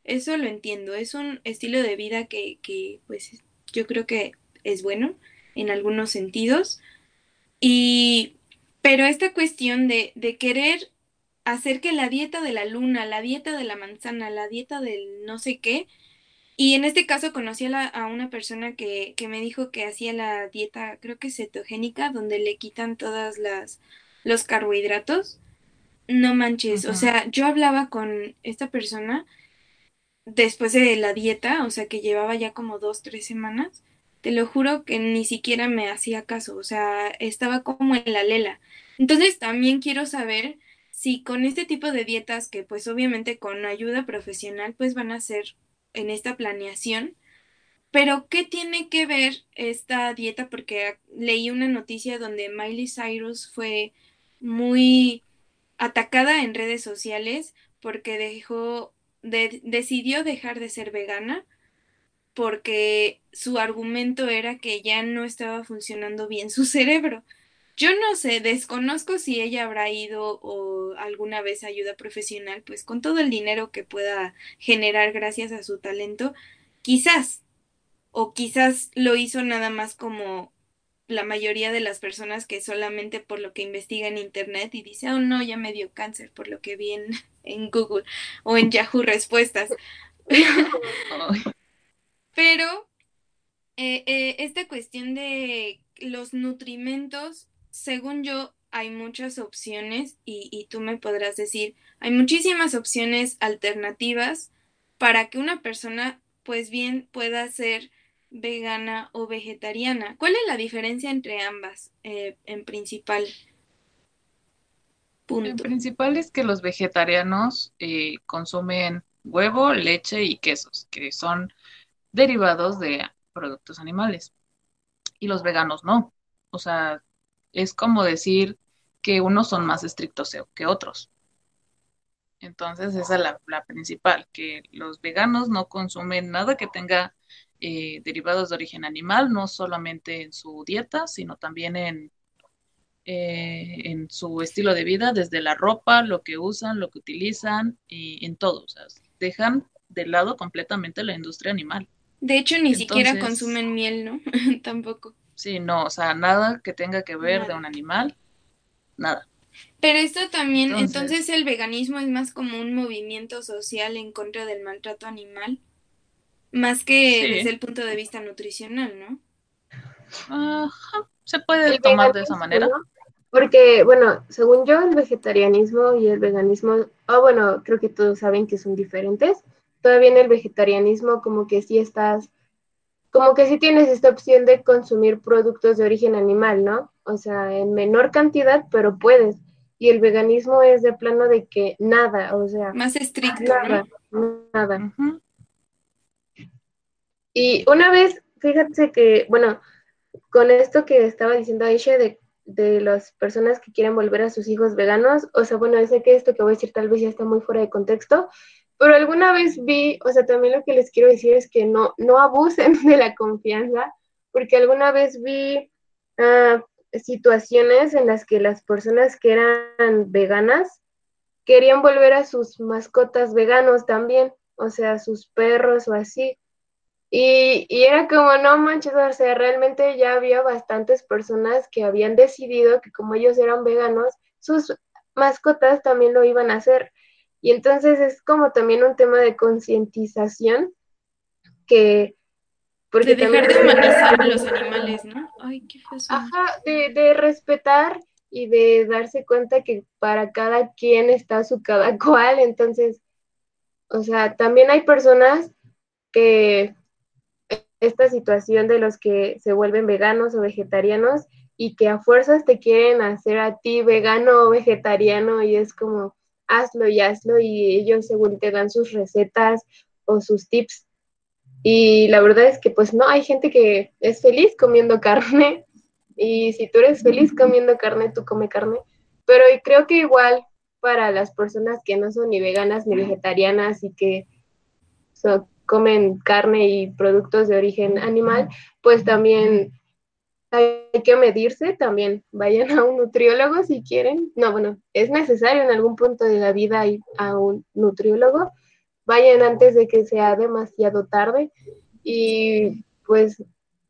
eso lo entiendo, es un estilo de vida que, que pues yo creo que es bueno en algunos sentidos. Y, pero esta cuestión de, de querer hacer que la dieta de la luna, la dieta de la manzana, la dieta del no sé qué, y en este caso conocí a, la- a una persona que, que me dijo que hacía la dieta, creo que cetogénica, donde le quitan todas las los carbohidratos. No manches, o sea, yo hablaba con esta persona después de la dieta, o sea, que llevaba ya como dos, tres semanas, te lo juro que ni siquiera me hacía caso, o sea, estaba como en la lela. Entonces también quiero saber si con este tipo de dietas que pues obviamente con ayuda profesional pues van a ser en esta planeación, pero ¿qué tiene que ver esta dieta? Porque leí una noticia donde Miley Cyrus fue muy atacada en redes sociales porque dejó, decidió dejar de ser vegana porque su argumento era que ya no estaba funcionando bien su cerebro. Yo no sé, desconozco si ella habrá ido o alguna vez ayuda profesional, pues con todo el dinero que pueda generar gracias a su talento, quizás, o quizás lo hizo nada más como la mayoría de las personas que solamente por lo que investiga en internet y dice, oh no, ya me dio cáncer por lo que vi en, Google o en Yahoo Respuestas. Pero eh, eh, esta cuestión de los nutrimentos, según yo, hay muchas opciones y, y tú me podrás decir, hay muchísimas opciones alternativas para que una persona pues bien pueda ser vegana o vegetariana. ¿Cuál es la diferencia entre ambas eh, en principal? Punto. En principal es que los vegetarianos eh, consumen huevo, leche y quesos, que son derivados de productos animales. Y los veganos no. O sea, es como decir que unos son más estrictos que otros. Entonces, esa es la, principal, que los veganos no consumen nada que tenga eh, derivados de origen animal, no solamente en su dieta, sino también en, eh, en su estilo de vida, desde la ropa, lo que usan, lo que utilizan, y en todo. O sea, dejan de lado completamente la industria animal. De hecho, ni siquiera consumen miel, ¿no? Tampoco. Sí, no, o sea, nada que tenga que ver de un animal, nada. Pero esto también, entonces el veganismo es más como un movimiento social en contra del maltrato animal. Más que desde el punto de vista nutricional, ¿no? Se puede tomar de esa manera. Porque, bueno, según yo, el vegetarianismo y el veganismo, ah, bueno, creo que todos saben que son diferentes. Todavía en el vegetarianismo como que sí estás, como que sí tienes esta opción de consumir productos de origen animal, ¿no? O sea, en menor cantidad, pero puedes. Y el veganismo es de plano de que nada, o sea. Más estricto. Nada, nada. Y una vez, fíjate que, bueno, con esto que estaba diciendo Aisha de, de las personas que quieren volver a sus hijos veganos, o sea, bueno, sé que esto que voy a decir tal vez ya está muy fuera de contexto, pero alguna vez vi, o sea, también lo que les quiero decir es que no, no abusen de la confianza, porque alguna vez vi uh, situaciones en las que las personas que eran veganas querían volver a sus mascotas veganos también, o sea, sus perros o así. Y, era como, no manches, o sea, realmente ya había bastantes personas que habían decidido que como ellos eran veganos, sus mascotas también lo iban a hacer. Y entonces es como también un tema de concientización que... Porque de dejar de humanizar a los animales, ¿no? Ay, qué feo. Ajá, de, de respetar y de darse cuenta que para cada quien está su cada cual. Entonces, o sea, también hay personas que esta situación de los que se vuelven veganos o vegetarianos y que a fuerzas te quieren hacer a ti vegano o vegetariano y es como hazlo y hazlo y ellos según te dan sus recetas o sus tips. Y la verdad es que pues no, hay gente que es feliz comiendo carne y si tú eres feliz comiendo carne, tú come carne. Pero creo que igual para las personas que no son ni veganas ni vegetarianas y que comen carne y productos de origen animal, pues también hay que medirse, también vayan a un nutriólogo si quieren. No, bueno, es necesario en algún punto de la vida ir a un nutriólogo. Vayan antes de que sea demasiado tarde y pues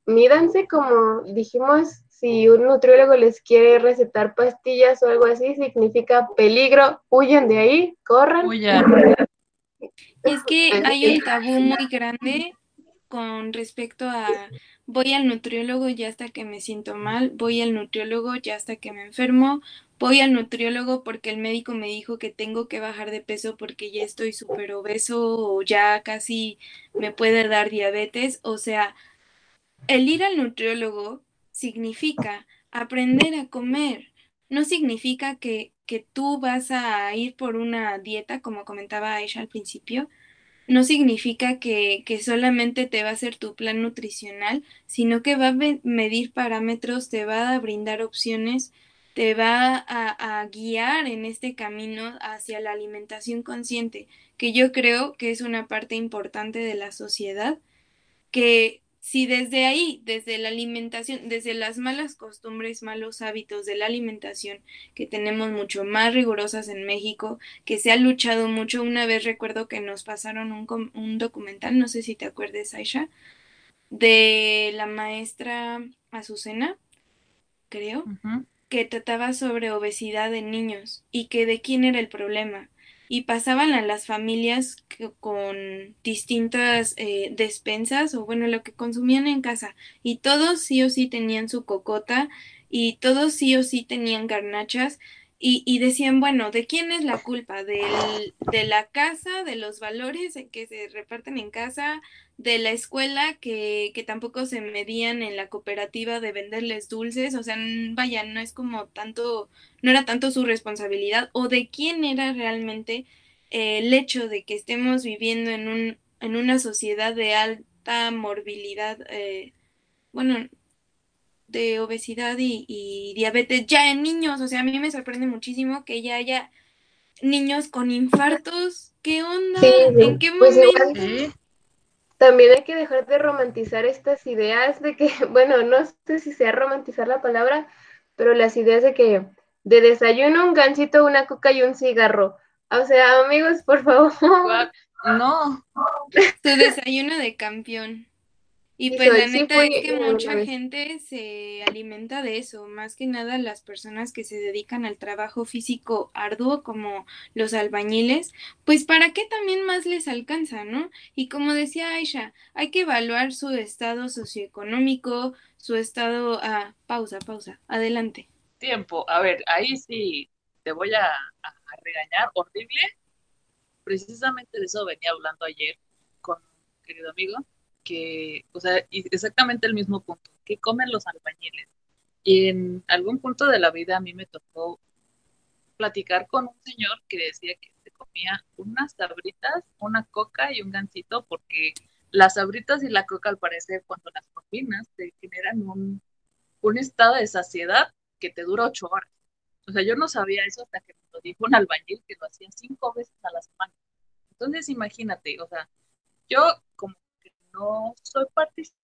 mídanse como dijimos, si un nutriólogo les quiere recetar pastillas o algo así, significa peligro, huyan de ahí, corran. Huyan. Es que hay un tabú muy grande con respecto a voy al nutriólogo ya hasta que me siento mal, voy al nutriólogo ya hasta que me enfermo, voy al nutriólogo porque el médico me dijo que tengo que bajar de peso porque ya estoy súper obeso o ya casi me puede dar diabetes. O sea, el ir al nutriólogo significa aprender a comer, no significa que, que tú vas a ir por una dieta, como comentaba Aisha al principio, no significa que, que, solamente te va a hacer tu plan nutricional, sino que va a medir parámetros, te va a brindar opciones, te va a, a, guiar en este camino hacia la alimentación consciente, que yo creo que es una parte importante de la sociedad, que si desde ahí, desde la alimentación, desde las malas costumbres, malos hábitos de la alimentación que tenemos mucho más rigurosas en México, que se ha luchado mucho, una vez recuerdo que nos pasaron un, un documental, no sé si te acuerdes, Aisha, de la maestra Azucena, creo, que trataba sobre obesidad en niños y que de quién era el problema y pasaban a las familias con distintas eh, despensas o bueno, lo que consumían en casa. Y todos sí o sí tenían su cocota y todos sí o sí tenían garnachas y, decían, bueno, ¿de quién es la culpa? ¿Del, ¿De la casa, de los valores que se reparten en casa, de la escuela que, que tampoco se medían en la cooperativa de venderles dulces? O sea, vaya, no es como tanto, no era tanto su responsabilidad, o de quién era realmente eh, el hecho de que estemos viviendo en, un, en una sociedad de alta morbilidad, eh, bueno, de obesidad y, diabetes ya en niños. O sea, a mí me sorprende muchísimo que ya haya niños con infartos. ¿Qué onda? ¿En qué pues momento? también hay que dejar de romantizar estas ideas de que, bueno, no sé si sea romantizar la palabra, pero las ideas de que de desayuno un gancito, una coca y un cigarro. O sea, amigos, por favor. No. Tu desayuno de campeón. Y pues la neta es que mucha gente se alimenta de eso, más que nada las personas que se dedican al trabajo físico arduo como los albañiles, pues para qué también más les alcanza, ¿no? Y como decía Aisha, hay que evaluar su estado socioeconómico, su estado... Ah, pausa, pausa, adelante. Tiempo, a ver, ahí sí te voy a, a regañar, horrible. Precisamente de eso venía hablando ayer con un querido amigo que, o sea, exactamente el mismo punto, que comen los albañiles. Y en algún punto de la vida a mí me tocó platicar con un señor que decía que se comía unas sabritas, una coca y un gansito, porque las sabritas y la coca, al parecer, cuando las combinas, te generan un, un estado de saciedad que te dura ocho horas. O sea, yo no sabía eso hasta que me lo dijo un albañil que lo hacía cinco veces a la semana. Entonces, imagínate, o sea, yo como no soy partícipe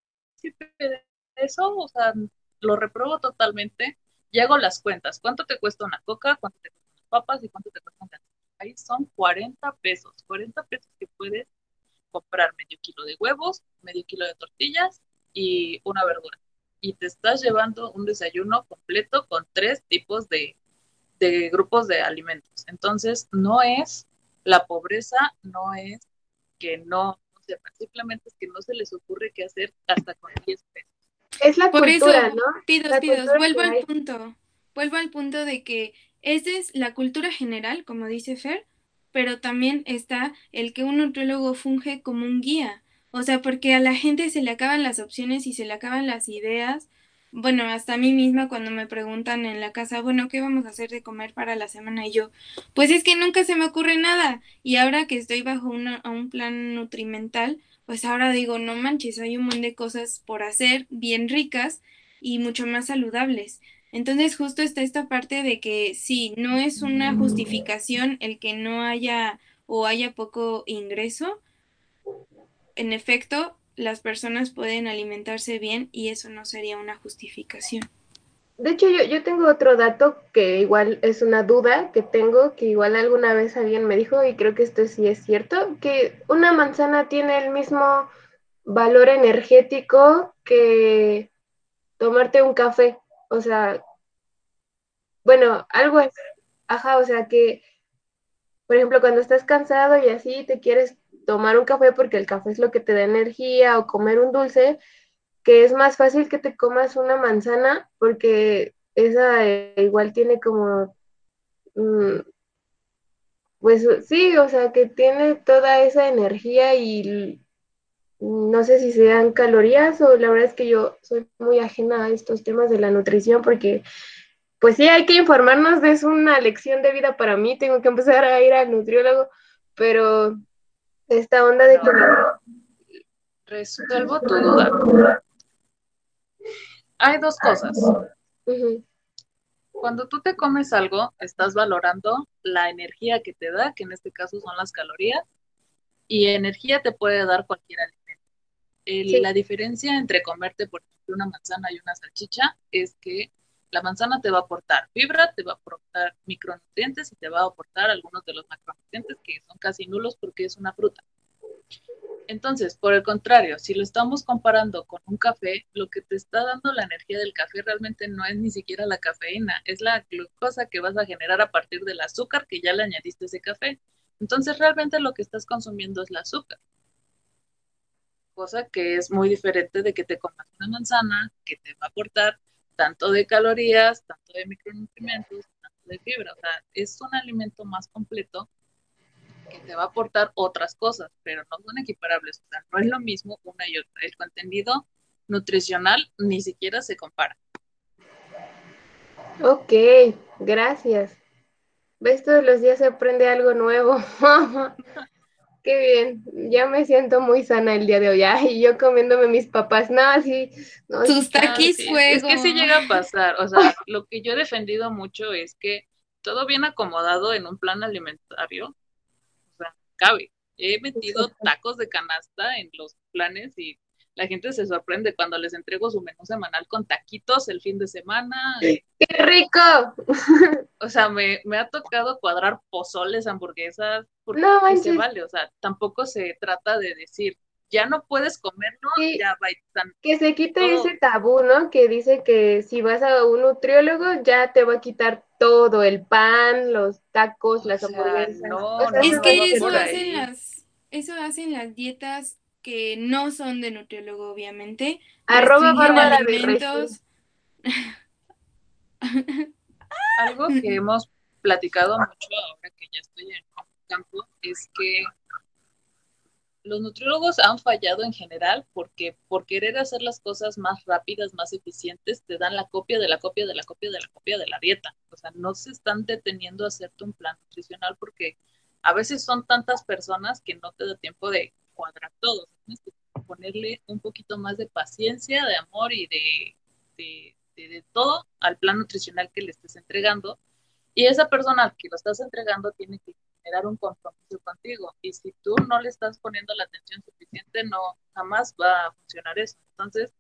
de eso, o sea, lo repruebo totalmente y hago las cuentas. ¿Cuánto te cuesta una coca? ¿Cuánto te cuestan las papas? ¿Y cuánto te cuestan las Ahí son 40 pesos, 40 pesos que puedes comprar medio kilo de huevos, medio kilo de tortillas y una verdura. Y te estás llevando un desayuno completo con tres tipos de, de grupos de alimentos. Entonces, no es la pobreza, no es que no simplemente es que no se les ocurre qué hacer hasta con 10 pesos. Es la Por cultura, ¿no? Pidos, pidos, vuelvo al punto, vuelvo al punto de que esa es la cultura general, como dice Fer, pero también está el que un nutriólogo funge como un guía. O sea, porque a la gente se le acaban las opciones y se le acaban las ideas bueno, hasta a mí misma cuando me preguntan en la casa, bueno, ¿qué vamos a hacer de comer para la semana? Y yo, pues es que nunca se me ocurre nada. Y ahora que estoy bajo una, un plan nutrimental, pues ahora digo, no manches, hay un montón de cosas por hacer bien ricas y mucho más saludables. Entonces justo está esta parte de que sí, no es una justificación el que no haya o haya poco ingreso. En efecto, las personas pueden alimentarse bien y eso no sería una justificación. De hecho, yo, yo tengo otro dato que igual es una duda que tengo, que igual alguna vez alguien me dijo, y creo que esto sí es cierto, que una manzana tiene el mismo valor energético que tomarte un café. O sea, bueno, algo es, ajá, o sea que, por ejemplo, cuando estás cansado y así te quieres tomar un café porque el café es lo que te da energía o comer un dulce, que es más fácil que te comas una manzana porque esa eh, igual tiene como, mm, pues sí, o sea, que tiene toda esa energía y no sé si sean calorías o la verdad es que yo soy muy ajena a estos temas de la nutrición porque pues sí hay que informarnos, es una lección de vida para mí, tengo que empezar a ir al nutriólogo, pero esta onda de que... Resuelvo tu duda. Hay dos cosas. Cuando tú te comes algo, estás valorando la energía que te da, que en este caso son las calorías, y energía te puede dar cualquier alimento. La diferencia entre comerte, por ejemplo, una manzana y una salchicha es que la manzana te va a aportar fibra, te va a aportar micronutrientes y te va a aportar algunos de los macronutrientes que son casi nulos porque es una fruta. Entonces, por el contrario, si lo estamos comparando con un café, lo que te está dando la energía del café realmente no es ni siquiera la cafeína, es la glucosa que vas a generar a partir del azúcar que ya le añadiste a ese café. Entonces, realmente lo que estás consumiendo es el azúcar. Cosa que es muy diferente de que te comas una manzana que te va a aportar tanto de calorías, tanto de micronutrientes, tanto de fibra. O sea, es un alimento más completo que te va a aportar otras cosas, pero no son equiparables. O sea, no es lo mismo una y otra. El contenido nutricional ni siquiera se compara. Ok, gracias. ¿Ves? Todos los días se aprende algo nuevo. Qué bien, ya me siento muy sana el día de hoy. y yo comiéndome mis papás, no, así. No, Tus taquis Es que sí llega a pasar. O sea, lo que yo he defendido mucho es que todo bien acomodado en un plan alimentario, o sea, cabe. He metido tacos de canasta en los planes y la gente se sorprende cuando les entrego su menú semanal con taquitos el fin de semana. ¡Qué rico! O sea, me, ha tocado cuadrar pozoles, hamburguesas, porque no, se vale. O sea, tampoco se trata de decir, ya no puedes comerlo, ya va. Que se quite ese tabú, ¿no? Que dice que si vas a un nutriólogo, ya te va a quitar todo, el pan, los tacos, las hamburguesas. No, es que eso hacen las, eso hacen las dietas que no son de nutriólogo, obviamente. Arroba Bárbara alimentos. Algo que hemos platicado mucho ahora que ya estoy en el campo es que los nutriólogos han fallado en general porque por querer hacer las cosas más rápidas, más eficientes, te dan la copia de la copia de la copia de la copia de la dieta. O sea, no se están deteniendo a hacerte un plan nutricional porque a veces son tantas personas que no te da tiempo de cuadrar todo. Tienes que ponerle un poquito más de paciencia, de amor y de, de, todo al plan nutricional que le estés entregando. Y esa persona que lo estás entregando tiene que generar un compromiso contigo. Y si tú no le estás poniendo la atención suficiente, no jamás va a funcionar eso. Entonces,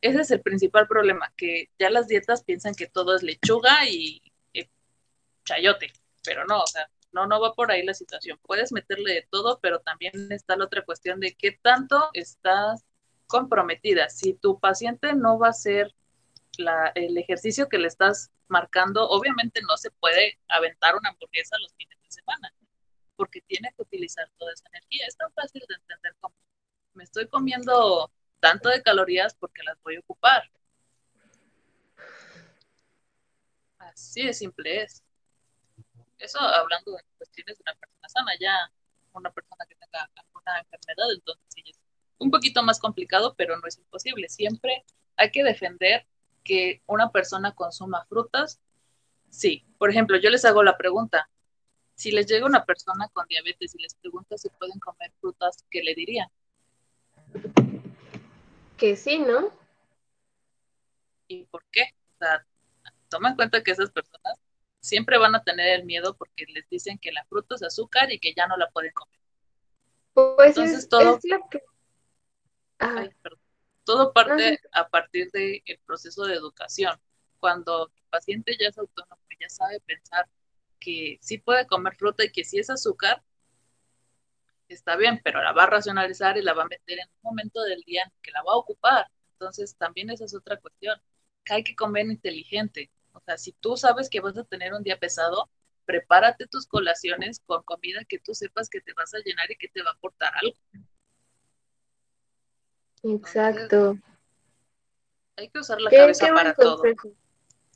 ese es el principal problema, que ya las dietas piensan que todo es lechuga y chayote, pero no, o sea, no, no va por ahí la situación. Puedes meterle de todo, pero también está la otra cuestión de qué tanto estás comprometida. Si tu paciente no va a hacer el ejercicio que le estás marcando, obviamente no se puede aventar una hamburguesa los fines de semana, porque tiene que utilizar toda esa energía. Es tan fácil de entender como me estoy comiendo tanto de calorías porque las voy a ocupar. Así de simple es. Eso hablando de cuestiones de una persona sana, ya una persona que tenga alguna enfermedad, entonces sí es un poquito más complicado, pero no es imposible. Siempre hay que defender que una persona consuma frutas. Sí, por ejemplo, yo les hago la pregunta, si les llega una persona con diabetes y les pregunta si pueden comer frutas, ¿qué le dirían? Que sí, ¿no? ¿Y por qué? O sea, toma en cuenta que esas personas siempre van a tener el miedo porque les dicen que la fruta es azúcar y que ya no la pueden comer. Pues Entonces todo, todo parte a partir del proceso de educación. Cuando el paciente ya es autónomo, ya sabe pensar que sí puede comer fruta y que si es azúcar, está bien, pero la va a racionalizar y la va a meter en un momento del día en que la va a ocupar. Entonces, también esa es otra cuestión, que hay que comer inteligente. O sea, si tú sabes que vas a tener un día pesado, prepárate tus colaciones con comida que tú sepas que te vas a llenar y que te va a aportar algo. Exacto. hay que usar la cabeza para todo.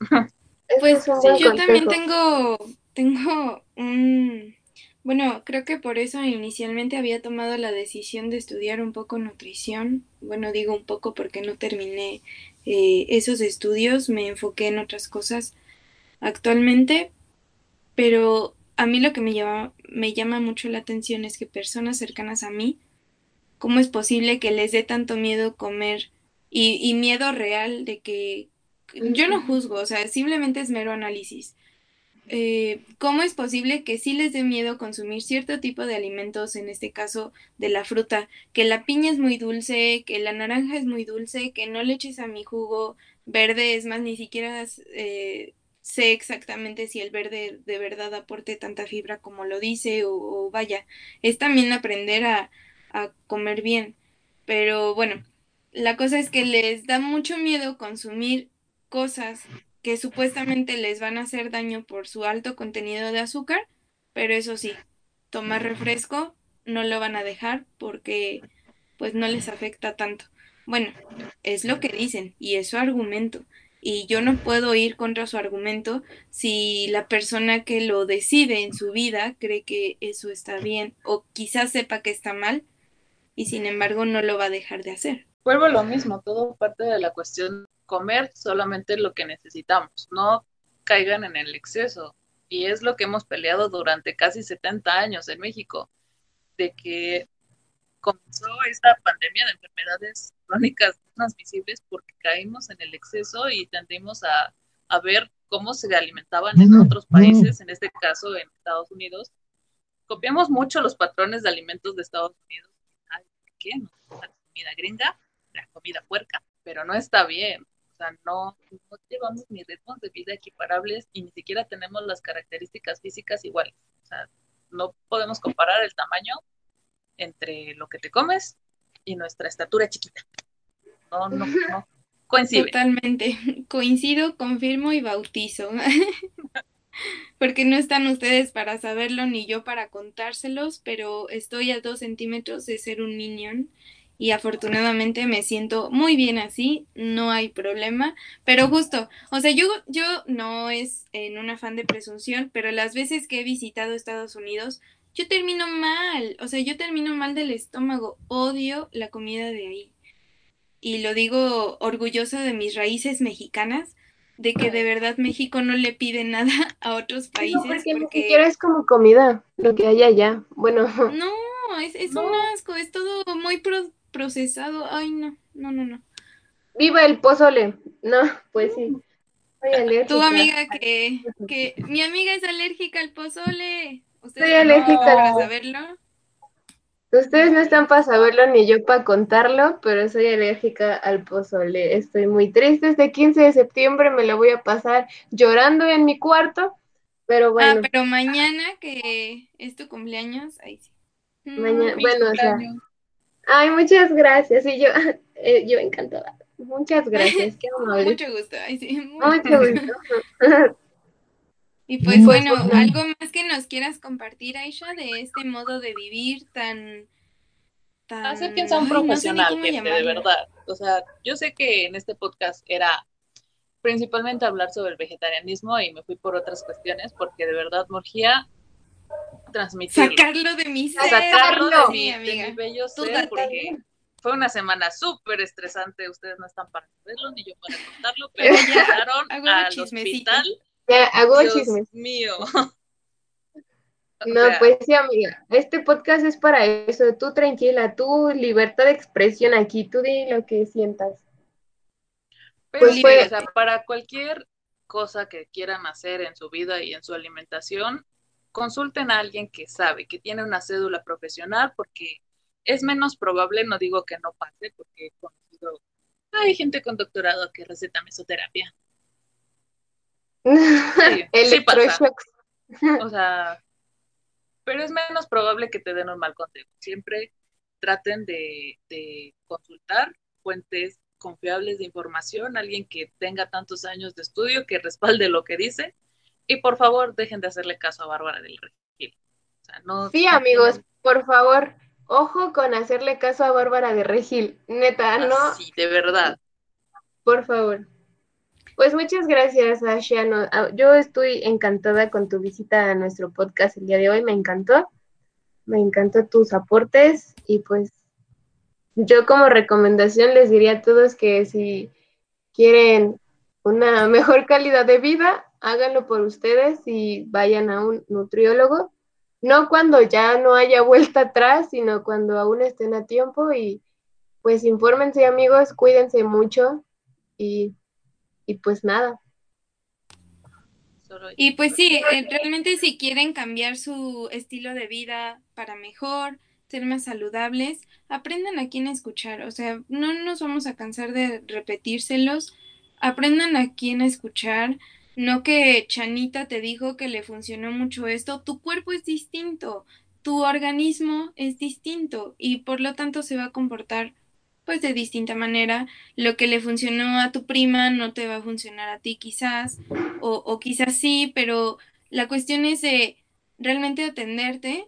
pues yo también tengo, tengo un Bueno, creo que por eso inicialmente había tomado la decisión de estudiar un poco nutrición. Bueno, digo un poco porque no terminé eh, esos estudios, me enfoqué en otras cosas actualmente, pero a mí lo que me llama, me llama mucho la atención es que personas cercanas a mí, ¿cómo es posible que les dé tanto miedo comer y, y miedo real de que yo no juzgo, o sea, simplemente es mero análisis. Eh, ¿cómo es posible que sí les dé miedo consumir cierto tipo de alimentos, en este caso de la fruta, que la piña es muy dulce, que la naranja es muy dulce, que no le eches a mi jugo verde, es más, ni siquiera eh, sé exactamente si el verde de verdad aporte tanta fibra como lo dice, o, vaya, es también aprender a comer bien. Pero bueno, la cosa es que les da mucho miedo consumir cosas que supuestamente les van a hacer daño por su alto contenido de azúcar, pero eso sí, tomar refresco no lo van a dejar porque pues no les afecta tanto. Bueno, es lo que dicen y es su argumento. Y yo no puedo ir contra su argumento si la persona que lo decide en su vida cree que eso está bien o quizás sepa que está mal y sin embargo no lo va a dejar de hacer. Vuelvo a lo mismo, todo parte de la cuestión comer solamente lo que necesitamos, no caigan en el exceso. Y es lo que hemos peleado durante casi 70 años en México, de que comenzó esta pandemia de enfermedades crónicas transmisibles porque caímos en el exceso y tendimos a, ver cómo se alimentaban en otros países, en este caso en Estados Unidos. Copiamos mucho los patrones de alimentos de Estados Unidos. ¿qué? La comida gringa, la comida puerca, pero no está bien sea, no, llevamos ni ritmos de vida equiparables y ni siquiera tenemos las características físicas iguales. O sea, no podemos comparar el tamaño entre lo que te comes y nuestra estatura chiquita. No, no, no. Coincide. Totalmente. Coincido, confirmo y bautizo. Porque no están ustedes para saberlo ni yo para contárselos, pero estoy a dos centímetros de ser un minion y afortunadamente me siento muy bien así, no hay problema, pero justo, o sea, yo, yo no es en un afán de presunción, pero las veces que he visitado Estados Unidos, yo termino mal, o sea, yo termino mal del estómago, odio la comida de ahí. Y lo digo orgulloso de mis raíces mexicanas, de que de verdad México no le pide nada a otros países. No, porque, ni siquiera es como comida, lo que hay allá. Bueno. No, es, es un asco, es todo muy procesado. Ay, no, no, no, no. Viva el pozole. No, pues sí. Tu amiga que, que mi amiga es alérgica al pozole. ¿Ustedes Soy alérgica para saberlo? Ustedes no están para saberlo ni yo para contarlo, pero soy alérgica al pozole. Estoy muy triste. Este 15 de septiembre me lo voy a pasar llorando en mi cuarto, pero ah, bueno. Ah, pero mañana que es tu cumpleaños, ahí sí. Mañana, mm, bueno, o sea, Ay, muchas gracias. Y yo, eh, yo encantada. Muchas gracias, qué amable. Mucho gusto. Ay, sí, mucho gusto. Y pues bueno, algo más que nos quieras compartir, Aisha, de este modo de vivir tan... tan... Hacer piensa un profesional, gente, de verdad. O sea, yo sé que en este podcast era principalmente hablar sobre el vegetarianismo y me fui por otras cuestiones porque de verdad Morgía transmitirlo. Sacarlo de mi ser. Sacarlo de mi, de mi bello ser, porque fue una semana súper estresante. Ustedes no están para saberlo, ni yo para contarlo, pero llegaron al hospital. Ya, hago Dios mío. no, pues sí, amiga. Este podcast es para eso. Tú tranquila, tú libertad de expresión aquí. Tú di lo que sientas. Pero pues sí, o sea, para cualquier cosa que quieran hacer en su vida y en su alimentación, consulten a alguien que sabe, que tiene una cédula profesional, porque es menos probable, no digo que no pase, porque he conocido, hay gente con doctorado que receta mesoterapia. Sí, pasa. O sea, pero es menos probable que te den un mal consejo. Siempre traten de, de consultar fuentes confiables de información, alguien que tenga tantos años de estudio que respalde lo que dice y por favor, dejen de hacerle caso a Bárbara del Regil. sí, amigos, por favor, ojo con hacerle caso a Bárbara de Regil. Neta, ¿no? Sí, de verdad. Por favor. Pues muchas gracias, Asha. Ah, yo estoy encantada con tu visita a nuestro podcast el día de hoy, me encantó. me encantó tus aportes y pues yo como recomendación les diría a todos que si quieren una mejor calidad de vida, háganlo por ustedes y vayan a un nutriólogo. No cuando ya no haya vuelta atrás, sino cuando aún estén a tiempo y pues infórmense amigos, cuídense mucho y, y pues nada. Y pues sí, eh, realmente si quieren cambiar su estilo de vida para mejor, ser más saludables, aprendan a quién escuchar. O sea, no nos vamos a cansar de repetírselos. Aprendan a quién escuchar. No que Chanita te dijo que le funcionó mucho esto. Tu cuerpo es distinto. Tu organismo es distinto y por lo tanto se va a comportar pues de distinta manera. Lo que le funcionó a tu prima no te va a funcionar a ti quizás, o, o quizás sí, pero la cuestión es de realmente atenderte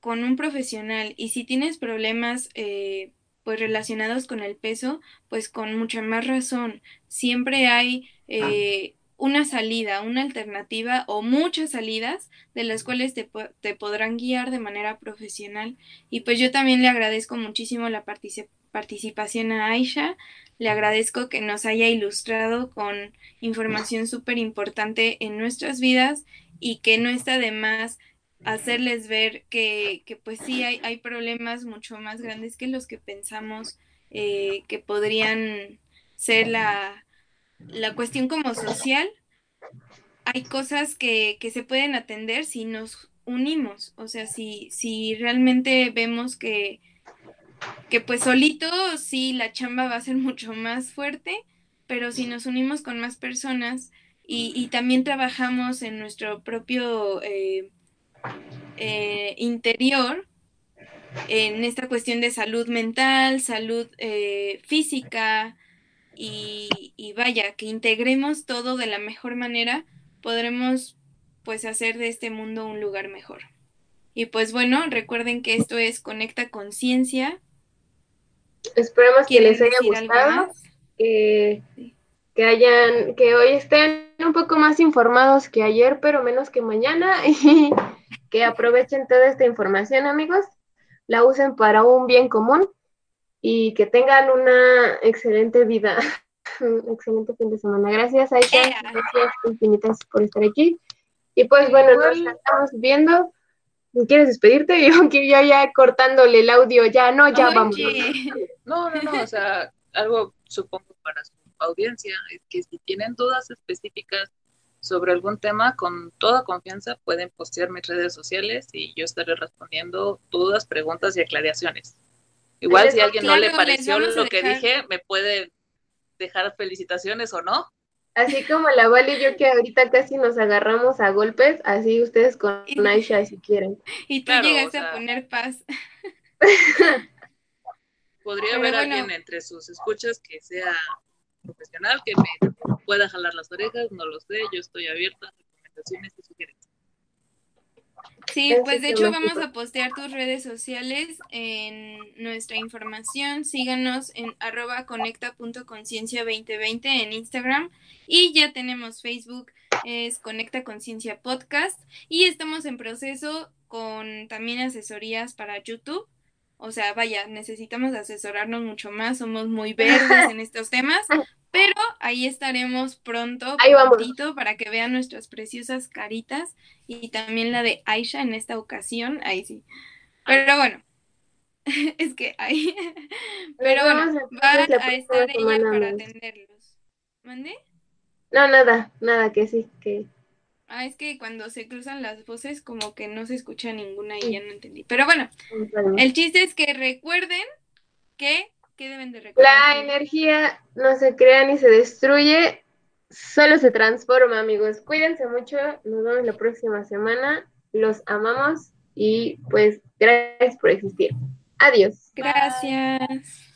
con un profesional y si tienes problemas eh, pues relacionados con el peso, pues con mucha más razón. Siempre hay eh, una salida, una alternativa o muchas salidas de las cuales te, te, podrán guiar de manera profesional. Y pues yo también le agradezco muchísimo la participación participación a Aisha. Le agradezco que nos haya ilustrado con información súper importante en nuestras vidas y que no está de más hacerles ver que, que pues sí hay, hay, problemas mucho más grandes que los que pensamos eh, que podrían ser la, la cuestión como social. Hay cosas que, que se pueden atender si nos unimos, o sea, si, si realmente vemos que, que pues solito sí la chamba va a ser mucho más fuerte, pero si nos unimos con más personas y, también trabajamos en nuestro propio eh, eh, interior, en esta cuestión de salud mental, salud eh, física y, y, vaya, que integremos todo de la mejor manera, podremos pues hacer de este mundo un lugar mejor. Y pues bueno, recuerden que esto es Conecta Conciencia. Esperemos que les haya gustado, que, que hayan, que hoy estén un poco más informados que ayer, pero menos que mañana, y que aprovechen toda esta información, amigos, la usen para un bien común y que tengan una excelente vida, un excelente fin de semana. Gracias, Aisha, gracias infinitas por estar aquí. Y pues bueno, nos estamos viendo ¿Quieres despedirte? Yo, yo ya cortándole el audio, ya, no, ya vamos. No, no, no, o sea, algo supongo para su audiencia es que si tienen dudas específicas sobre algún tema, con toda confianza pueden postear mis redes sociales y yo estaré respondiendo dudas, preguntas y aclaraciones. Igual si a alguien no le pareció lo que dije, me puede dejar felicitaciones o no. Así como la Vale y yo que ahorita casi nos agarramos a golpes, así ustedes con Aisha si quieren. Y tú llegaste a poner paz. Podría haber alguien entre sus escuchas que sea profesional, que me pueda jalar las orejas, no lo sé, yo estoy abierta a recomendaciones y sugerencias. Sí, pues de hecho vamos a postear tus redes sociales en nuestra información. Síganos en arroba conecta.conciencia2020 en Instagram. Y ya tenemos Facebook, es Conecta Conciencia Podcast. Y estamos en proceso con también asesorías para YouTube. O sea, vaya, necesitamos asesorarnos mucho más, somos muy verdes en estos temas, pero ahí estaremos pronto, prontito, para que vean nuestras preciosas caritas y también la de Aisha en esta ocasión. Ahí sí. Pero bueno, es que ahí. Pero bueno, va a estar ella para atenderlos. ¿Mande? No, nada, nada, que sí, que. Ah, es que cuando se cruzan las voces, como que no se escucha ninguna y ya no entendí. Pero bueno, el chiste es que recuerden que ¿Qué deben de recordar? La energía no se crea ni se destruye, solo se transforma, amigos. Cuídense mucho, nos vemos la próxima semana. Los amamos y pues gracias por existir. Adiós. Gracias.